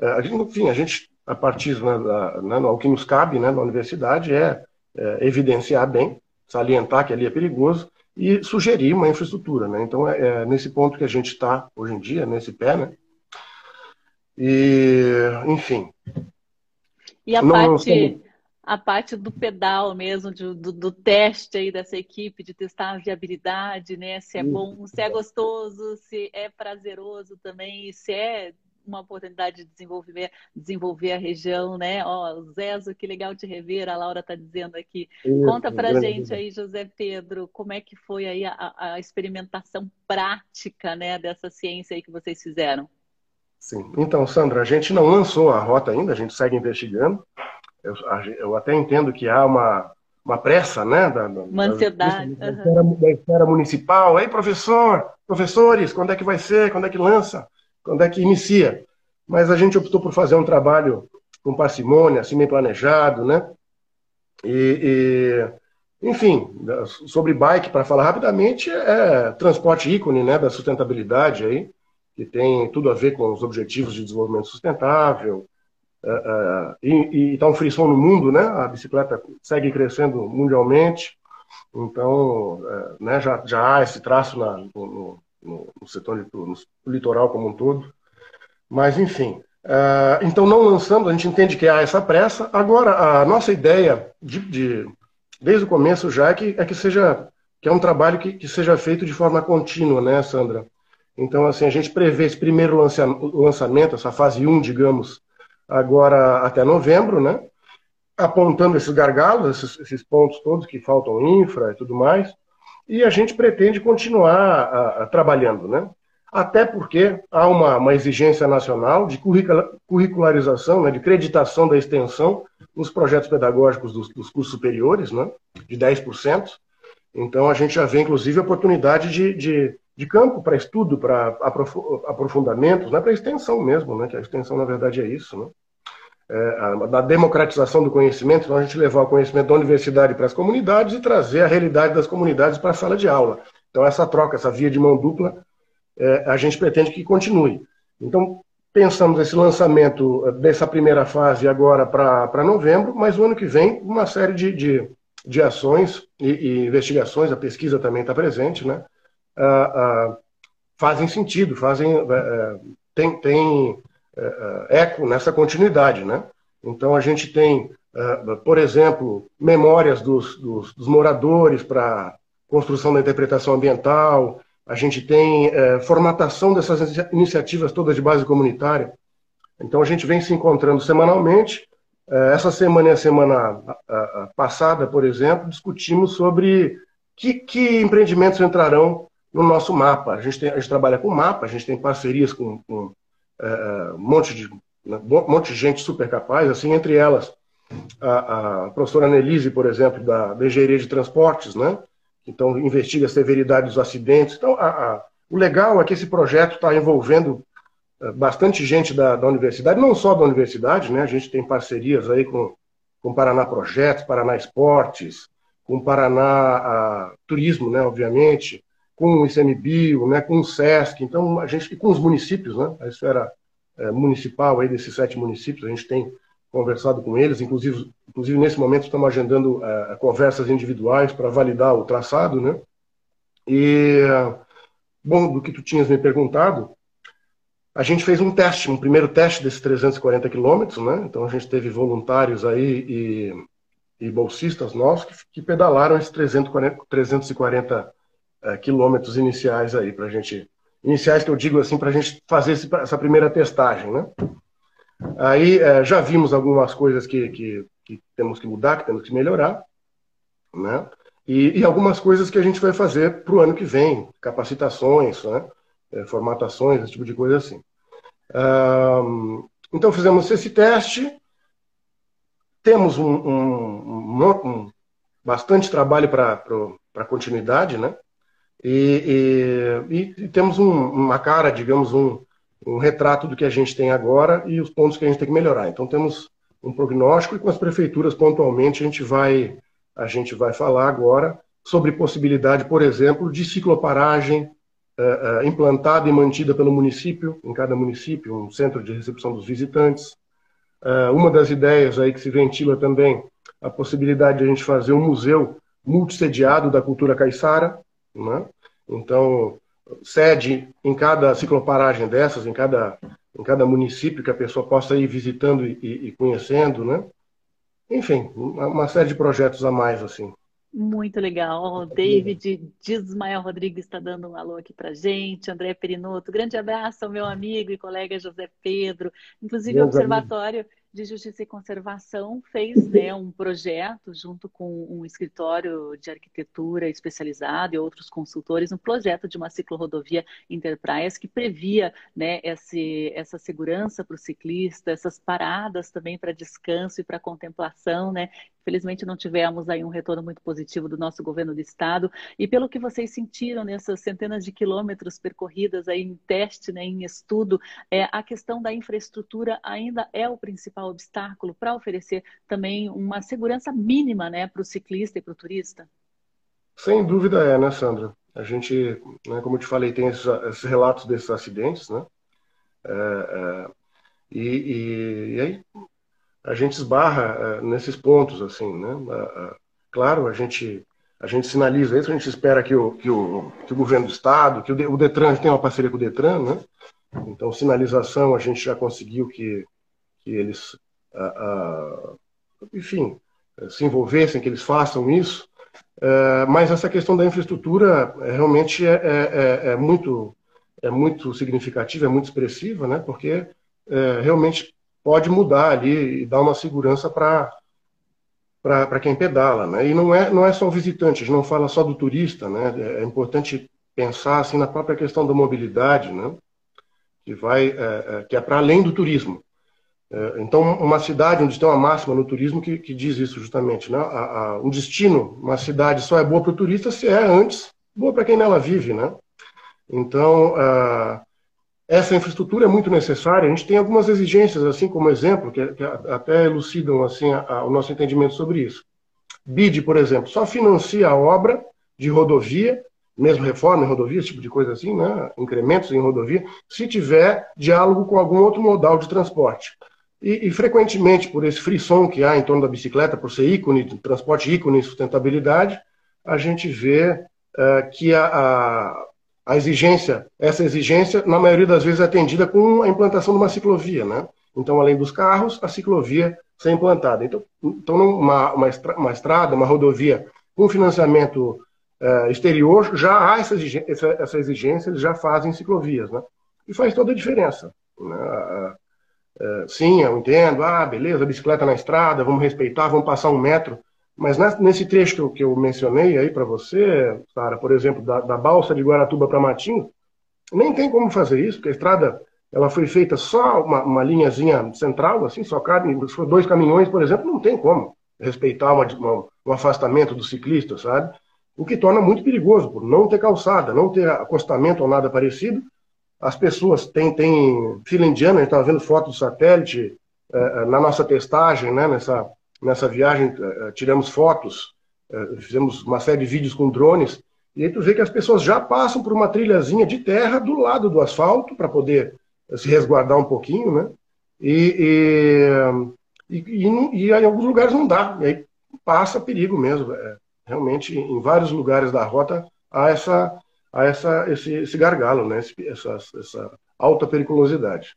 [SPEAKER 3] É, enfim, a gente, a partir né, da, né, o que nos cabe né, na universidade é, é, evidenciar bem, salientar que ali é perigoso e sugerir uma infraestrutura. Né? Então, é, é nesse ponto que a gente está hoje em dia, nesse pé. Né? E, enfim.
[SPEAKER 1] E a não, parte a parte do pedal mesmo, de, do, do, teste aí dessa equipe, de testar a viabilidade, né? Se é bom, se é gostoso, se é prazeroso também, se é uma oportunidade de desenvolver, desenvolver a região, né? Ó, Zezo, que legal te rever, a Laura está dizendo aqui. Isso, Conta pra gente aí, José Pedro, como é que foi aí a, a experimentação prática, né, dessa ciência aí que vocês fizeram?
[SPEAKER 3] Sim. Então, Sandra, a gente não lançou a rota ainda, a gente segue investigando. Eu, eu até entendo que há uma, uma pressa, né? Da,
[SPEAKER 1] uma ansiedade. Da,
[SPEAKER 3] da, esfera, da, esfera, municipal. Ei, professor, professores, quando é que vai ser? Quando é que lança? Quando é que inicia? Mas a gente optou por fazer um trabalho com parcimônia, assim, bem planejado, né? E, e enfim, sobre bike, para falar rapidamente, é transporte ícone né, da sustentabilidade aí, que tem tudo a ver com os objetivos de desenvolvimento sustentável. Uh, e está um frisson no mundo, né? A bicicleta segue crescendo mundialmente. Então, uh, né, já, já há esse traço na, no, no, no, setor, no, no litoral como um todo. Mas, enfim, Uh, então, não lançamos, a gente entende que há essa pressa. Agora, a nossa ideia, de, de desde o começo já, é que, é que seja que é um trabalho que, que, seja feito de forma contínua, né, Sandra? Então, assim, a gente prevê esse primeiro lançamento, essa fase 1, digamos, agora até novembro, né? Apontando esses gargalos, esses, esses pontos todos que faltam infra e tudo mais. E a gente pretende continuar a, a, trabalhando, né? até porque há uma, uma exigência nacional de curricularização, né, de creditação da extensão nos projetos pedagógicos dos, dos cursos superiores, né, de 10%. Então, a gente já vê, inclusive, a oportunidade de, de, de campo para estudo, para aprofundamentos, né, para extensão mesmo, né, que a extensão, na verdade, é isso. Né, é, a, da democratização do conhecimento, então a gente levar o conhecimento da universidade para as comunidades e trazer a realidade das comunidades para a sala de aula. Então, essa troca, essa via de mão dupla, é, a gente pretende que continue. Então, pensamos esse lançamento dessa primeira fase agora para novembro, mas o ano que vem uma série de, de, de ações e, e, investigações, a pesquisa também está presente, né? Ah, ah, fazem sentido, fazem é, é tem, tem é, eco nessa continuidade, né? Então a gente tem, é, por exemplo, memórias dos, dos, dos moradores para construção da interpretação ambiental, a gente tem formatação dessas iniciativas todas de base comunitária. Então, a gente vem se encontrando semanalmente. Essa semana e a semana passada, por exemplo, discutimos sobre que, que, empreendimentos entrarão no nosso mapa. A gente, tem, a gente trabalha com mapa, a gente tem parcerias com, com é, um, monte de, né, um monte de gente super capaz, assim, entre elas a, a professora Nelise, por exemplo, da, da Engenharia de Transportes, né? então investiga a severidade dos acidentes. Então, a, a, o legal é que esse projeto está envolvendo eh, bastante gente da, da, universidade, não só da universidade, né? A gente tem parcerias aí com, com Paraná Projetos, Paraná Esportes, com Paraná Turismo, né? Obviamente, com o ICMBio, né? Com o SESC, então a gente e com os municípios, né? A esfera é, municipal aí desses sete municípios, a gente tem conversado com eles, inclusive, inclusive nesse momento estamos agendando uh, conversas individuais para validar o traçado, né? E, bom, do que tu tinhas me perguntado, a gente fez um teste, um primeiro teste desses 340 quilômetros, né? Então a gente teve voluntários aí e, e bolsistas nossos que, que, pedalaram esses 340, 340 uh, quilômetros iniciais aí para a gente, iniciais que eu digo assim para a gente fazer esse, essa primeira testagem, né? Aí é, já vimos algumas coisas que, que, que, temos que mudar, que temos que melhorar, né? E, e algumas coisas que a gente vai fazer para o ano que vem, capacitações, né? É, formatações, esse tipo de coisa assim. Um, então fizemos esse teste, temos um, um, um bastante trabalho para continuidade, né? E, e, e temos uma cara, digamos, um, um retrato do que a gente tem agora e os pontos que a gente tem que melhorar. Então temos um prognóstico e com as prefeituras pontualmente a gente vai a gente vai falar agora sobre possibilidade, por exemplo, de cicloparagem uh, uh, implantada e mantida pelo município, em cada município, um centro de recepção dos visitantes. Uh, uma das ideias aí que se ventila também a possibilidade de a gente fazer um museu multissediado da cultura caiçara, né? Então, sede em cada cicloparagem dessas, em cada, em cada município que a pessoa possa ir visitando e, e conhecendo, né? Enfim, uma série de projetos a mais, assim.
[SPEAKER 1] Muito legal. O David Dismael Rodrigues está dando um alô aqui para gente. André Perinoto, grande abraço ao meu amigo e colega José Pedro. Inclusive, o Observatório amigos de Justiça e Conservação fez né, um projeto junto com um escritório de arquitetura especializado e outros consultores, um projeto de uma ciclorrodovia interpraias que previa né, esse, essa segurança para o ciclista, essas paradas também para descanso e para contemplação, né? Felizmente não tivemos aí um retorno muito positivo do nosso governo do estado. E pelo que vocês sentiram nessas centenas de quilômetros percorridas aí em teste, né, em estudo, é, a questão da infraestrutura ainda é o principal obstáculo para oferecer também uma segurança mínima né, para o ciclista e para o turista?
[SPEAKER 3] Sem dúvida é, né, Sandra? A gente, né, como eu te falei, tem esses, esses relatos desses acidentes, né? É, é, e, e, e, aí a gente esbarra é, nesses pontos, assim, né? claro, a gente a gente sinaliza isso, a gente espera que o, que o, que o governo do estado, que o, Detran, a gente tem uma parceria com o Detran, né? Então, sinalização, a gente já conseguiu que, que eles, enfim, se envolvessem, que eles façam isso. É, mas essa questão da infraestrutura é, realmente é, é, é, muito é muito significativa, é muito expressiva, né? Porque é, realmente pode mudar ali e dar uma segurança para para quem pedala, né? E não é não é só o visitante, a gente não fala só do turista, né? É importante pensar assim na própria questão da mobilidade, né? Que vai que é para além do turismo. É, então, uma cidade onde tem uma máxima no turismo que, que diz isso justamente, né? A, a, um destino, uma cidade só é boa para o turista se é antes boa para quem nela vive, né? Então, uh, essa infraestrutura é muito necessária. A gente tem algumas exigências, assim como exemplo, que, que até elucidam assim a, o nosso entendimento sobre isso. BID, por exemplo, só financia a obra de rodovia, mesmo reforma em rodovia, esse tipo de coisa assim, né? incrementos em rodovia, se tiver diálogo com algum outro modal de transporte. E, e, frequentemente, por esse frisson que há em torno da bicicleta, por ser ícone, transporte ícone e sustentabilidade, a gente vê uh, que a, a, a, exigência, essa exigência, na maioria das vezes, é atendida com a implantação de uma ciclovia. Né? Então, além dos carros, a ciclovia ser implantada. Então, então uma, uma, uma estrada, uma rodovia com financiamento uh, exterior, já há essa exigência, essa, essa exigência, eles já fazem ciclovias. Né? E faz toda a diferença. Né? É, sim, eu entendo, ah, beleza, bicicleta na estrada, vamos respeitar, vamos passar um metro. Mas nesse trecho que eu, mencionei aí para você, Sara, por exemplo, da, da balsa de Guaratuba para Matinho, nem tem como fazer isso, porque a estrada ela foi feita só uma, uma linhazinha central, assim, só cabe dois caminhões, por exemplo, não tem como respeitar uma, uma, um afastamento do ciclista, sabe? O que torna muito perigoso, por não ter calçada, não ter acostamento ou nada parecido, as pessoas têm, têm fila indiana, a gente estava vendo foto do satélite é, na nossa testagem, né, nessa, nessa viagem, é, tiramos fotos, é, fizemos uma série de vídeos com drones, e aí tu vê que as pessoas já passam por uma trilhazinha de terra do lado do asfalto para poder se resguardar um pouquinho, né? E, e, e, e, em alguns lugares não dá, e aí passa perigo mesmo. É, realmente, em vários lugares da rota há essa, a essa, esse, esse gargalo, né? essa, essa alta periculosidade.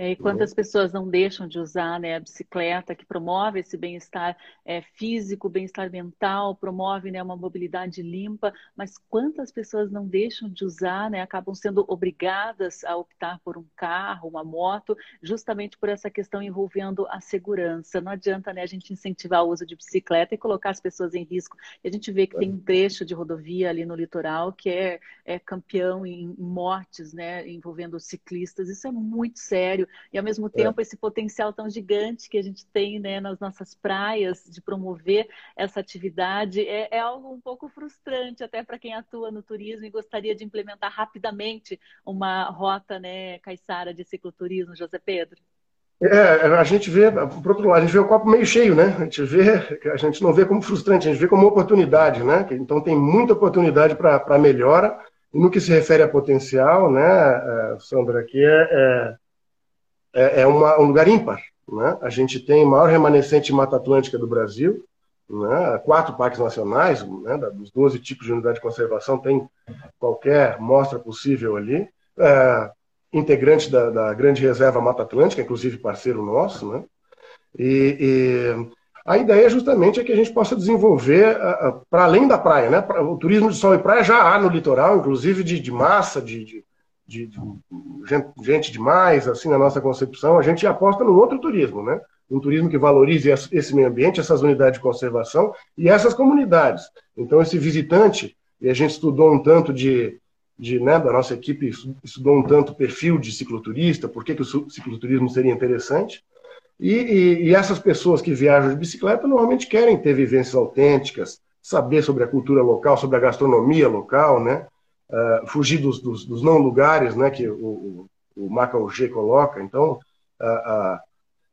[SPEAKER 1] É, e quantas pessoas não deixam de usar né, a bicicleta, que promove esse bem-estar é, físico, bem-estar mental, promove né, uma mobilidade limpa, mas quantas pessoas não deixam de usar, né, acabam sendo obrigadas a optar por um carro, uma moto, justamente por essa questão envolvendo a segurança. Não adianta né, a gente incentivar o uso de bicicleta e colocar as pessoas em risco. E a gente vê que tem um trecho de rodovia ali no litoral que é, é campeão em mortes né, envolvendo ciclistas. Isso é muito sério e ao mesmo é. tempo é. esse potencial tão gigante que a gente tem né, nas nossas praias de promover essa atividade é, é algo um pouco frustrante até para quem atua no turismo e gostaria de implementar rapidamente uma rota né, caiçara de cicloturismo, José Pedro.
[SPEAKER 3] É, a gente vê, por outro lado, a gente vê o copo meio cheio, né? A gente vê, a gente não vê como frustrante, a gente vê como oportunidade, né? Então tem muita oportunidade para melhora. E no que se refere a potencial, né, é, Sandra, aqui é, é é, uma, um lugar ímpar. Né? A gente tem o maior remanescente de Mata Atlântica do Brasil, né? quatro parques nacionais, né? dos 12 tipos de unidade de conservação, tem qualquer mostra possível ali. É, integrante da, da, Grande Reserva Mata Atlântica, inclusive parceiro nosso. Né? E, e a ideia justamente é que a gente possa desenvolver para além da praia. Né? O turismo de sol e praia já há no litoral, inclusive de, de massa, de, de de, de gente, demais, assim, na nossa concepção, a gente aposta num outro turismo, né? Um turismo que valorize esse meio ambiente, essas unidades de conservação e essas comunidades. Então, esse visitante, e a gente estudou um tanto de, de né, da nossa equipe, estudou um tanto o perfil de cicloturista, por que, que o cicloturismo seria interessante. E, e, e, essas pessoas que viajam de bicicleta normalmente querem ter vivências autênticas, saber sobre a cultura local, sobre a gastronomia local, né? Uh, fugir dos, dos, dos, não lugares, né? Que o, o, o G coloca. Então, uh,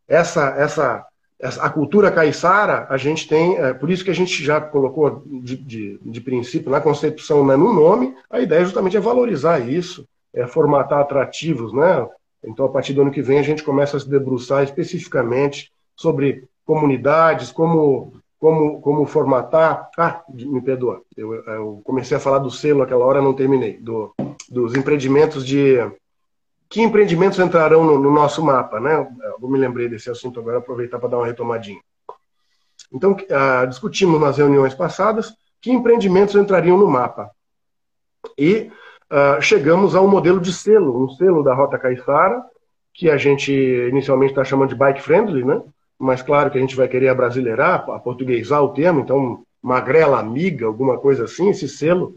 [SPEAKER 3] essa, essa, essa, a cultura caiçara, a gente tem, por isso que a gente já colocou de, de, de princípio na concepção, né, no nome, a ideia justamente é valorizar isso, é formatar atrativos, né? Então, a partir do ano que vem, a gente começa a se debruçar especificamente sobre comunidades, como, como, como formatar. Ah, me perdoa, eu, eu comecei a falar do selo aquela hora, não terminei. Do, dos empreendimentos de. Que empreendimentos entrarão no, no nosso mapa, né? Eu me lembrei desse assunto agora, aproveitar para dar uma retomadinha. Então, ah, discutimos nas reuniões passadas que empreendimentos entrariam no mapa. E uh, chegamos ao modelo de selo, um selo da Rota Caiçara, que a gente inicialmente está chamando de bike friendly, né? Mas claro que a gente vai querer abrasileirar, aportuguesar o termo, então magrela amiga, alguma coisa assim, esse selo,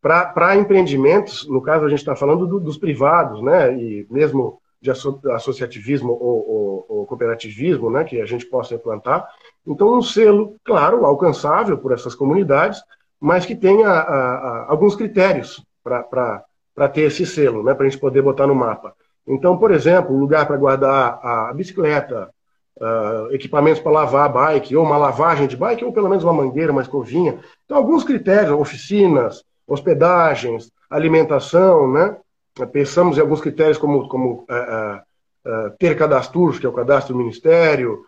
[SPEAKER 3] para empreendimentos, no caso a gente está falando do, dos privados, né? E mesmo de associativismo ou, ou, ou, cooperativismo, né? Que a gente possa implantar. Então, um selo, claro, alcançável por essas comunidades, mas que tenha a, a, alguns critérios para ter esse selo, né, para a gente poder botar no mapa. Então, por exemplo, lugar para guardar a bicicleta, uh, equipamentos para lavar a bike, ou uma lavagem de bike, ou pelo menos uma mangueira, uma escovinha. Então, alguns critérios, oficinas, hospedagens, alimentação, né? Pensamos em alguns critérios como, como uh, uh, ter cadastros, que é o cadastro do Ministério,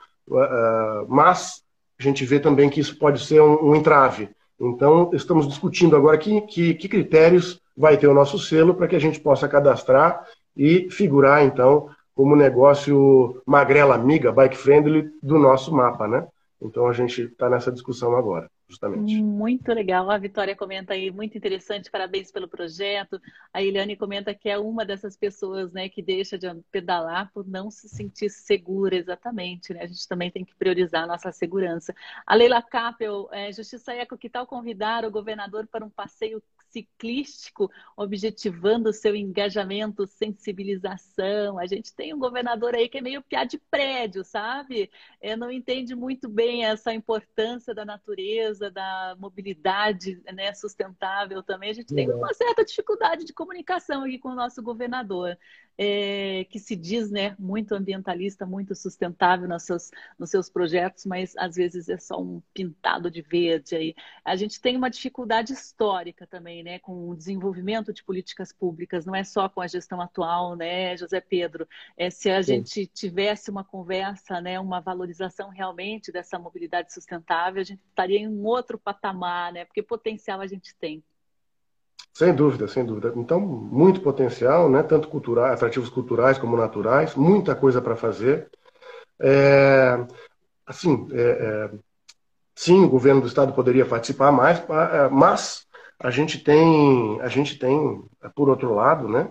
[SPEAKER 3] mas a gente vê também que isso pode ser um, um entrave. Então, estamos discutindo agora que, que, que critérios vai ter o nosso selo para que a gente possa cadastrar e figurar, então, como negócio magrela amiga, bike friendly do nosso mapa, né? Então a gente está nessa discussão agora, justamente.
[SPEAKER 1] Muito legal. A Vitória comenta aí, muito interessante, parabéns pelo projeto. A Eliane comenta que é uma dessas pessoas né, que deixa de pedalar por não se sentir segura, exatamente. Né? A gente também tem que priorizar a nossa segurança. A Leila Capel, é, Justiça Eco, que tal convidar o governador para um passeio ciclístico, objetivando o seu engajamento, sensibilização. A gente tem um governador aí que é meio piá de prédio, sabe? É, não entende muito bem essa importância da natureza, da mobilidade né, sustentável também. A gente tem uma certa dificuldade de comunicação aqui com o nosso governador é, que se diz né, muito ambientalista, muito sustentável nos seus, nos seus projetos, mas às vezes é só um pintado de verde aí. A gente tem uma dificuldade histórica também, né, com o desenvolvimento de políticas públicas, não é só com a gestão atual, né, José Pedro? É, se a Sim. gente tivesse uma conversa, né, uma valorização realmente dessa mobilidade sustentável, a gente estaria em um outro patamar, né, porque potencial a gente tem.
[SPEAKER 3] Sem dúvida, sem dúvida. Então, muito potencial, né? tanto culturais, atrativos culturais como naturais, muita coisa para fazer. É, assim, é, é, sim, o governo do estado poderia participar mais, é, mas a gente tem, a gente tem, por outro lado, né?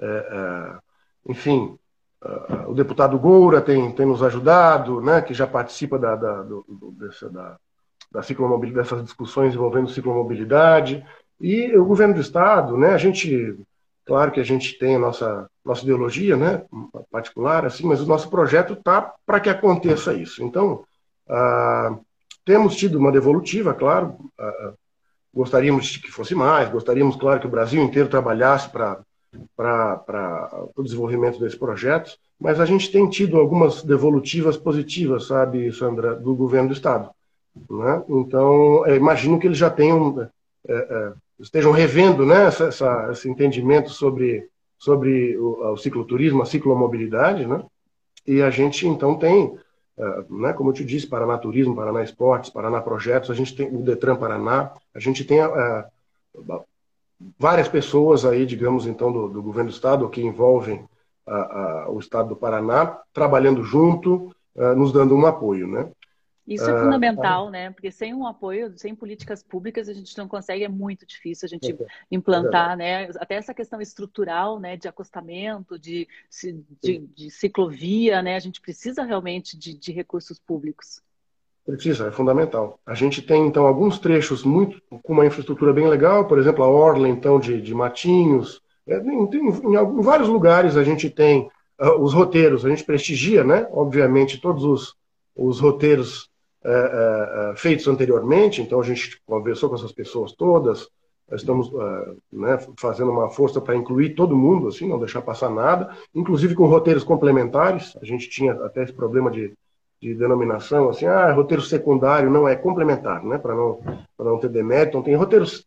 [SPEAKER 3] É, é, enfim, o deputado Goura tem, tem nos ajudado, né? Que já participa da, da, do, dessa, da, da ciclomobilidade, dessas discussões envolvendo ciclomobilidade. E o governo do estado, né, a gente, claro que a gente tem a nossa, nossa ideologia, né, particular, assim, mas o nosso projeto está para que aconteça isso. Então, ah, temos tido uma devolutiva, claro, ah, gostaríamos que fosse mais, gostaríamos, claro, que o Brasil inteiro trabalhasse para o desenvolvimento desse projeto, mas a gente tem tido algumas devolutivas positivas, sabe, Sandra, do governo do Estado. Né? Então, imagino que eles já tenham é, é, estejam revendo né, essa, essa, esse entendimento sobre, sobre o, o cicloturismo, a ciclomobilidade, né? E a gente, então, tem, é, né, como eu te disse, Paraná Turismo, Paraná Esportes, Paraná Projetos, a gente tem o Detran Paraná, a gente tem é, várias pessoas aí, digamos, então, do, do governo do Estado que envolvem o Estado do Paraná, trabalhando junto, é, nos dando um apoio, né?
[SPEAKER 1] Isso é ah, fundamental, tá. né? Porque sem um apoio, sem políticas públicas, a gente não consegue, é muito difícil a gente é, implantar, é né? Até essa questão estrutural, né? De acostamento, de, de, de ciclovia, né? A gente precisa realmente de, de, recursos públicos.
[SPEAKER 3] Precisa, é fundamental. A gente tem, então, alguns trechos muito com uma infraestrutura bem legal, por exemplo, a Orla, então, de, de Matinhos. É, em, em, em, vários lugares a gente tem uh, os roteiros, a gente prestigia, né? Obviamente, todos os, os roteiros uh, feitos anteriormente, então a gente conversou com essas pessoas todas, estamos né, fazendo uma força para incluir todo mundo, assim, não deixar passar nada, inclusive com roteiros complementares, a gente tinha até esse problema de de denominação, assim, ah, roteiro secundário não é complementar, né, para não, não ter demérito. Então, tem roteiros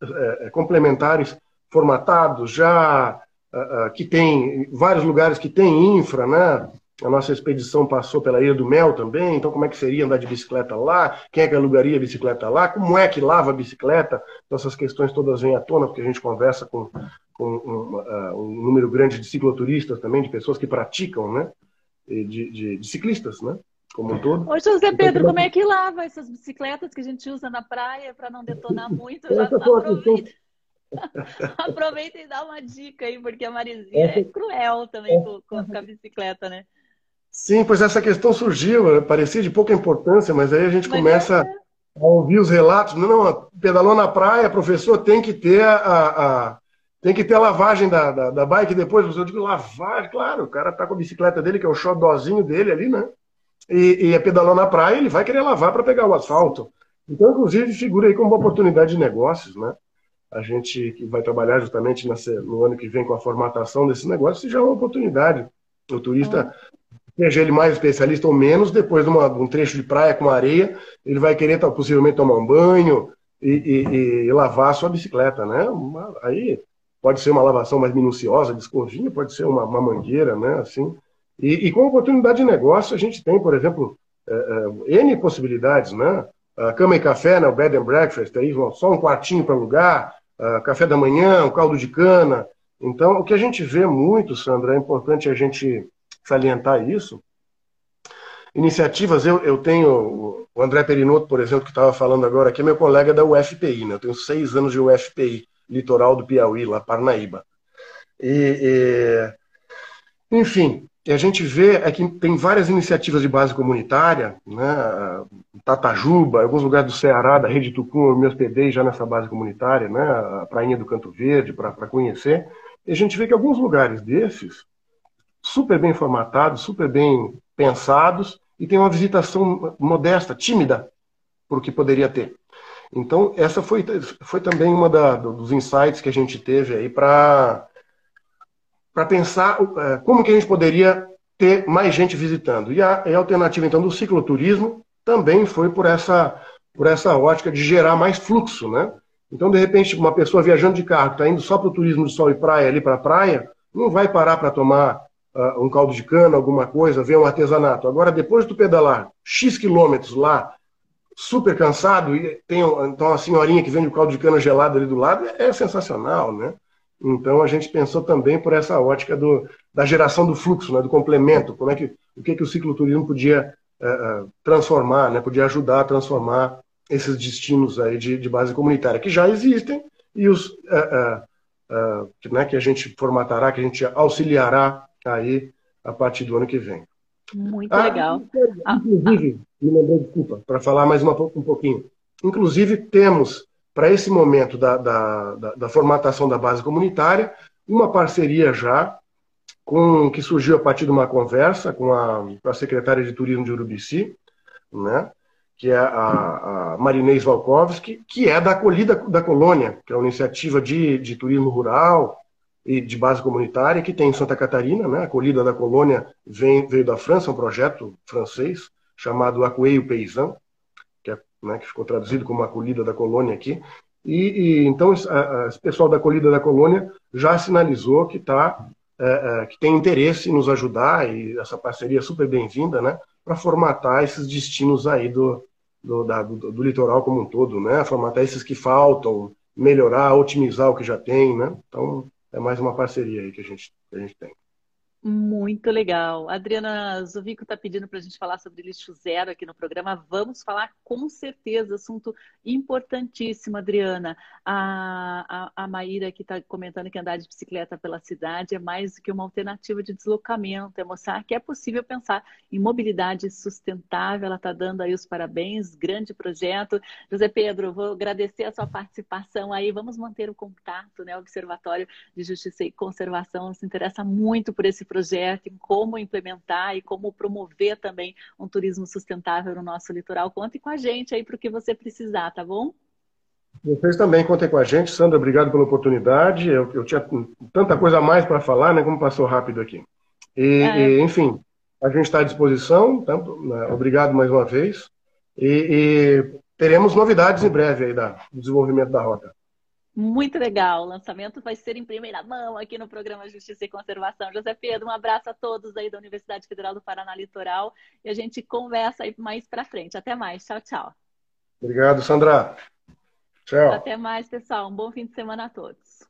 [SPEAKER 3] complementares formatados já, uh, uh, que tem vários lugares que tem infra, né? A nossa expedição passou pela Ilha do Mel também, então como é que seria andar de bicicleta lá? Quem é que alugaria a bicicleta lá? Como é que lava a bicicleta? Então essas questões todas vêm à tona, porque a gente conversa com, com um, uh, um, número grande de cicloturistas também, de pessoas que praticam, né? De, de, de ciclistas, né? como um todo.
[SPEAKER 1] Ô, José então, Pedro, como é que lava essas bicicletas que a gente usa na praia para não detonar muito? Já aproveita. aproveita e dá uma dica aí, porque a Marizinha é cruel também com, com a bicicleta, né?
[SPEAKER 3] Sim, pois essa questão surgiu, né? parecia de pouca importância, mas aí a gente mas começa é... a ouvir os relatos. Não, não, pedalou na praia, professor, tem que ter a, a tem que ter a lavagem da, da, da bike depois. Eu digo, lavagem, claro, o cara tá com a bicicleta dele, que é o xodózinho dele ali, né? e, e é pedalando na praia, ele vai querer lavar para pegar o asfalto. Então, inclusive, figura aí como uma oportunidade de negócios, né? A gente que vai trabalhar justamente no ano que vem com a formatação desse negócio, já é uma oportunidade. O turista, seja ele mais especialista ou menos, depois de, uma, de um trecho de praia com areia, ele vai querer possivelmente tomar um banho e, e, e lavar a sua bicicleta, né? Uma, aí pode ser uma lavação mais minuciosa, de escovinha, pode ser uma, uma mangueira, né? Assim, e, e com oportunidade de negócio, a gente tem, por exemplo, é, é, N possibilidades, né? A cama e café, né? o bed and breakfast, aí, só um quartinho para alugar, café da manhã, um caldo de cana. Então, o que a gente vê muito, Sandra, é importante a gente salientar isso. Iniciativas, eu, eu tenho o André Perinotto, por exemplo, que estava falando agora aqui, é meu colega da UFPI, né? Eu tenho seis anos de UFPI, litoral do Piauí, lá Parnaíba. E, e, enfim, a gente vê é que tem várias iniciativas de base comunitária, né? Tatajuba, alguns lugares do Ceará, da Rede Tucum, eu me hospedei já nessa base comunitária, né? a Prainha do Canto Verde, para conhecer. E a gente vê que alguns lugares desses, super bem formatados, super bem pensados, e tem uma visitação modesta, tímida, por o que poderia ter. Então, essa foi, foi também uma da, dos insights que a gente teve aí para pensar é, como que a gente poderia ter mais gente visitando. E a, a alternativa, então, do cicloturismo também foi por essa, por essa ótica de gerar mais fluxo, né? Então, de repente, uma pessoa viajando de carro, está indo só para o turismo de sol e praia, ali para a praia, não vai parar para tomar uh, um caldo de cana, alguma coisa, ver um artesanato. Agora, depois de tu pedalar X quilômetros lá, super cansado, e tem então, uma senhorinha que vende o caldo de cana gelado ali do lado, é, é sensacional, né? Então a gente pensou também por essa ótica do, da geração do fluxo, né, do complemento, como é que o que, que o cicloturismo podia uh, transformar, né, podia ajudar a transformar esses destinos aí de, de base comunitária que já existem e os uh, uh, né, que a gente formatará, que a gente auxiliará aí a partir do ano que vem.
[SPEAKER 1] Muito ah, legal.
[SPEAKER 3] Inclusive, ah, me lembrei, desculpa, para falar mais uma, um pouquinho. Inclusive, temos para esse momento da, da, da, da, formatação da base comunitária, uma parceria já com que surgiu a partir de uma conversa com a, a secretária de Turismo de Urubici, né, que é a, a Marinês Valkovski, que é da Acolhida da Colônia, que é uma iniciativa de, de turismo rural e de base comunitária que tem em Santa Catarina. Né, a Acolhida da Colônia vem, veio da França, um projeto francês chamado Acueio Paysan, né, que ficou traduzido como acolhida da colônia aqui. E, e então esse pessoal da acolhida da colônia já sinalizou que tá, é, é, que tem interesse em nos ajudar e essa parceria é super bem-vinda, né, para formatar esses destinos aí do, do, da, do, do, litoral como um todo, né, formatar esses que faltam, melhorar, otimizar o que já tem, né. Então é mais uma parceria aí que a gente, que a gente tem.
[SPEAKER 1] Muito legal. Adriana Zovico está pedindo para a gente falar sobre lixo zero aqui no programa. Vamos falar com certeza, assunto importantíssimo, Adriana. A, a, a Maíra que está comentando que andar de bicicleta pela cidade é mais do que uma alternativa de deslocamento, é mostrar que é possível pensar em mobilidade sustentável. Ela está dando aí os parabéns, grande projeto. José Pedro, vou agradecer a sua participação aí. Vamos manter o contato, né? O Observatório de Justiça e Conservação se interessa muito por esse projeto, em como implementar e como promover também um turismo sustentável no nosso litoral. Conte com a gente aí para o que você precisar, tá bom?
[SPEAKER 3] Vocês também contem com a gente. Sandra, obrigado pela oportunidade. Eu, eu tinha tanta coisa a mais para falar, né? Como passou rápido aqui. E, é. e enfim, a gente está à disposição. Tanto, né, obrigado mais uma vez. E, e, teremos novidades em breve aí da, do desenvolvimento da rota.
[SPEAKER 1] Muito legal. O lançamento vai ser em primeira mão aqui no programa Justiça e Conservação. José Pedro, um abraço a todos aí da Universidade Federal do Paraná Litoral e a gente conversa aí mais para frente. Até mais. Tchau, tchau.
[SPEAKER 3] Obrigado, Sandra. Tchau.
[SPEAKER 1] Até mais, pessoal. Um bom fim de semana a todos.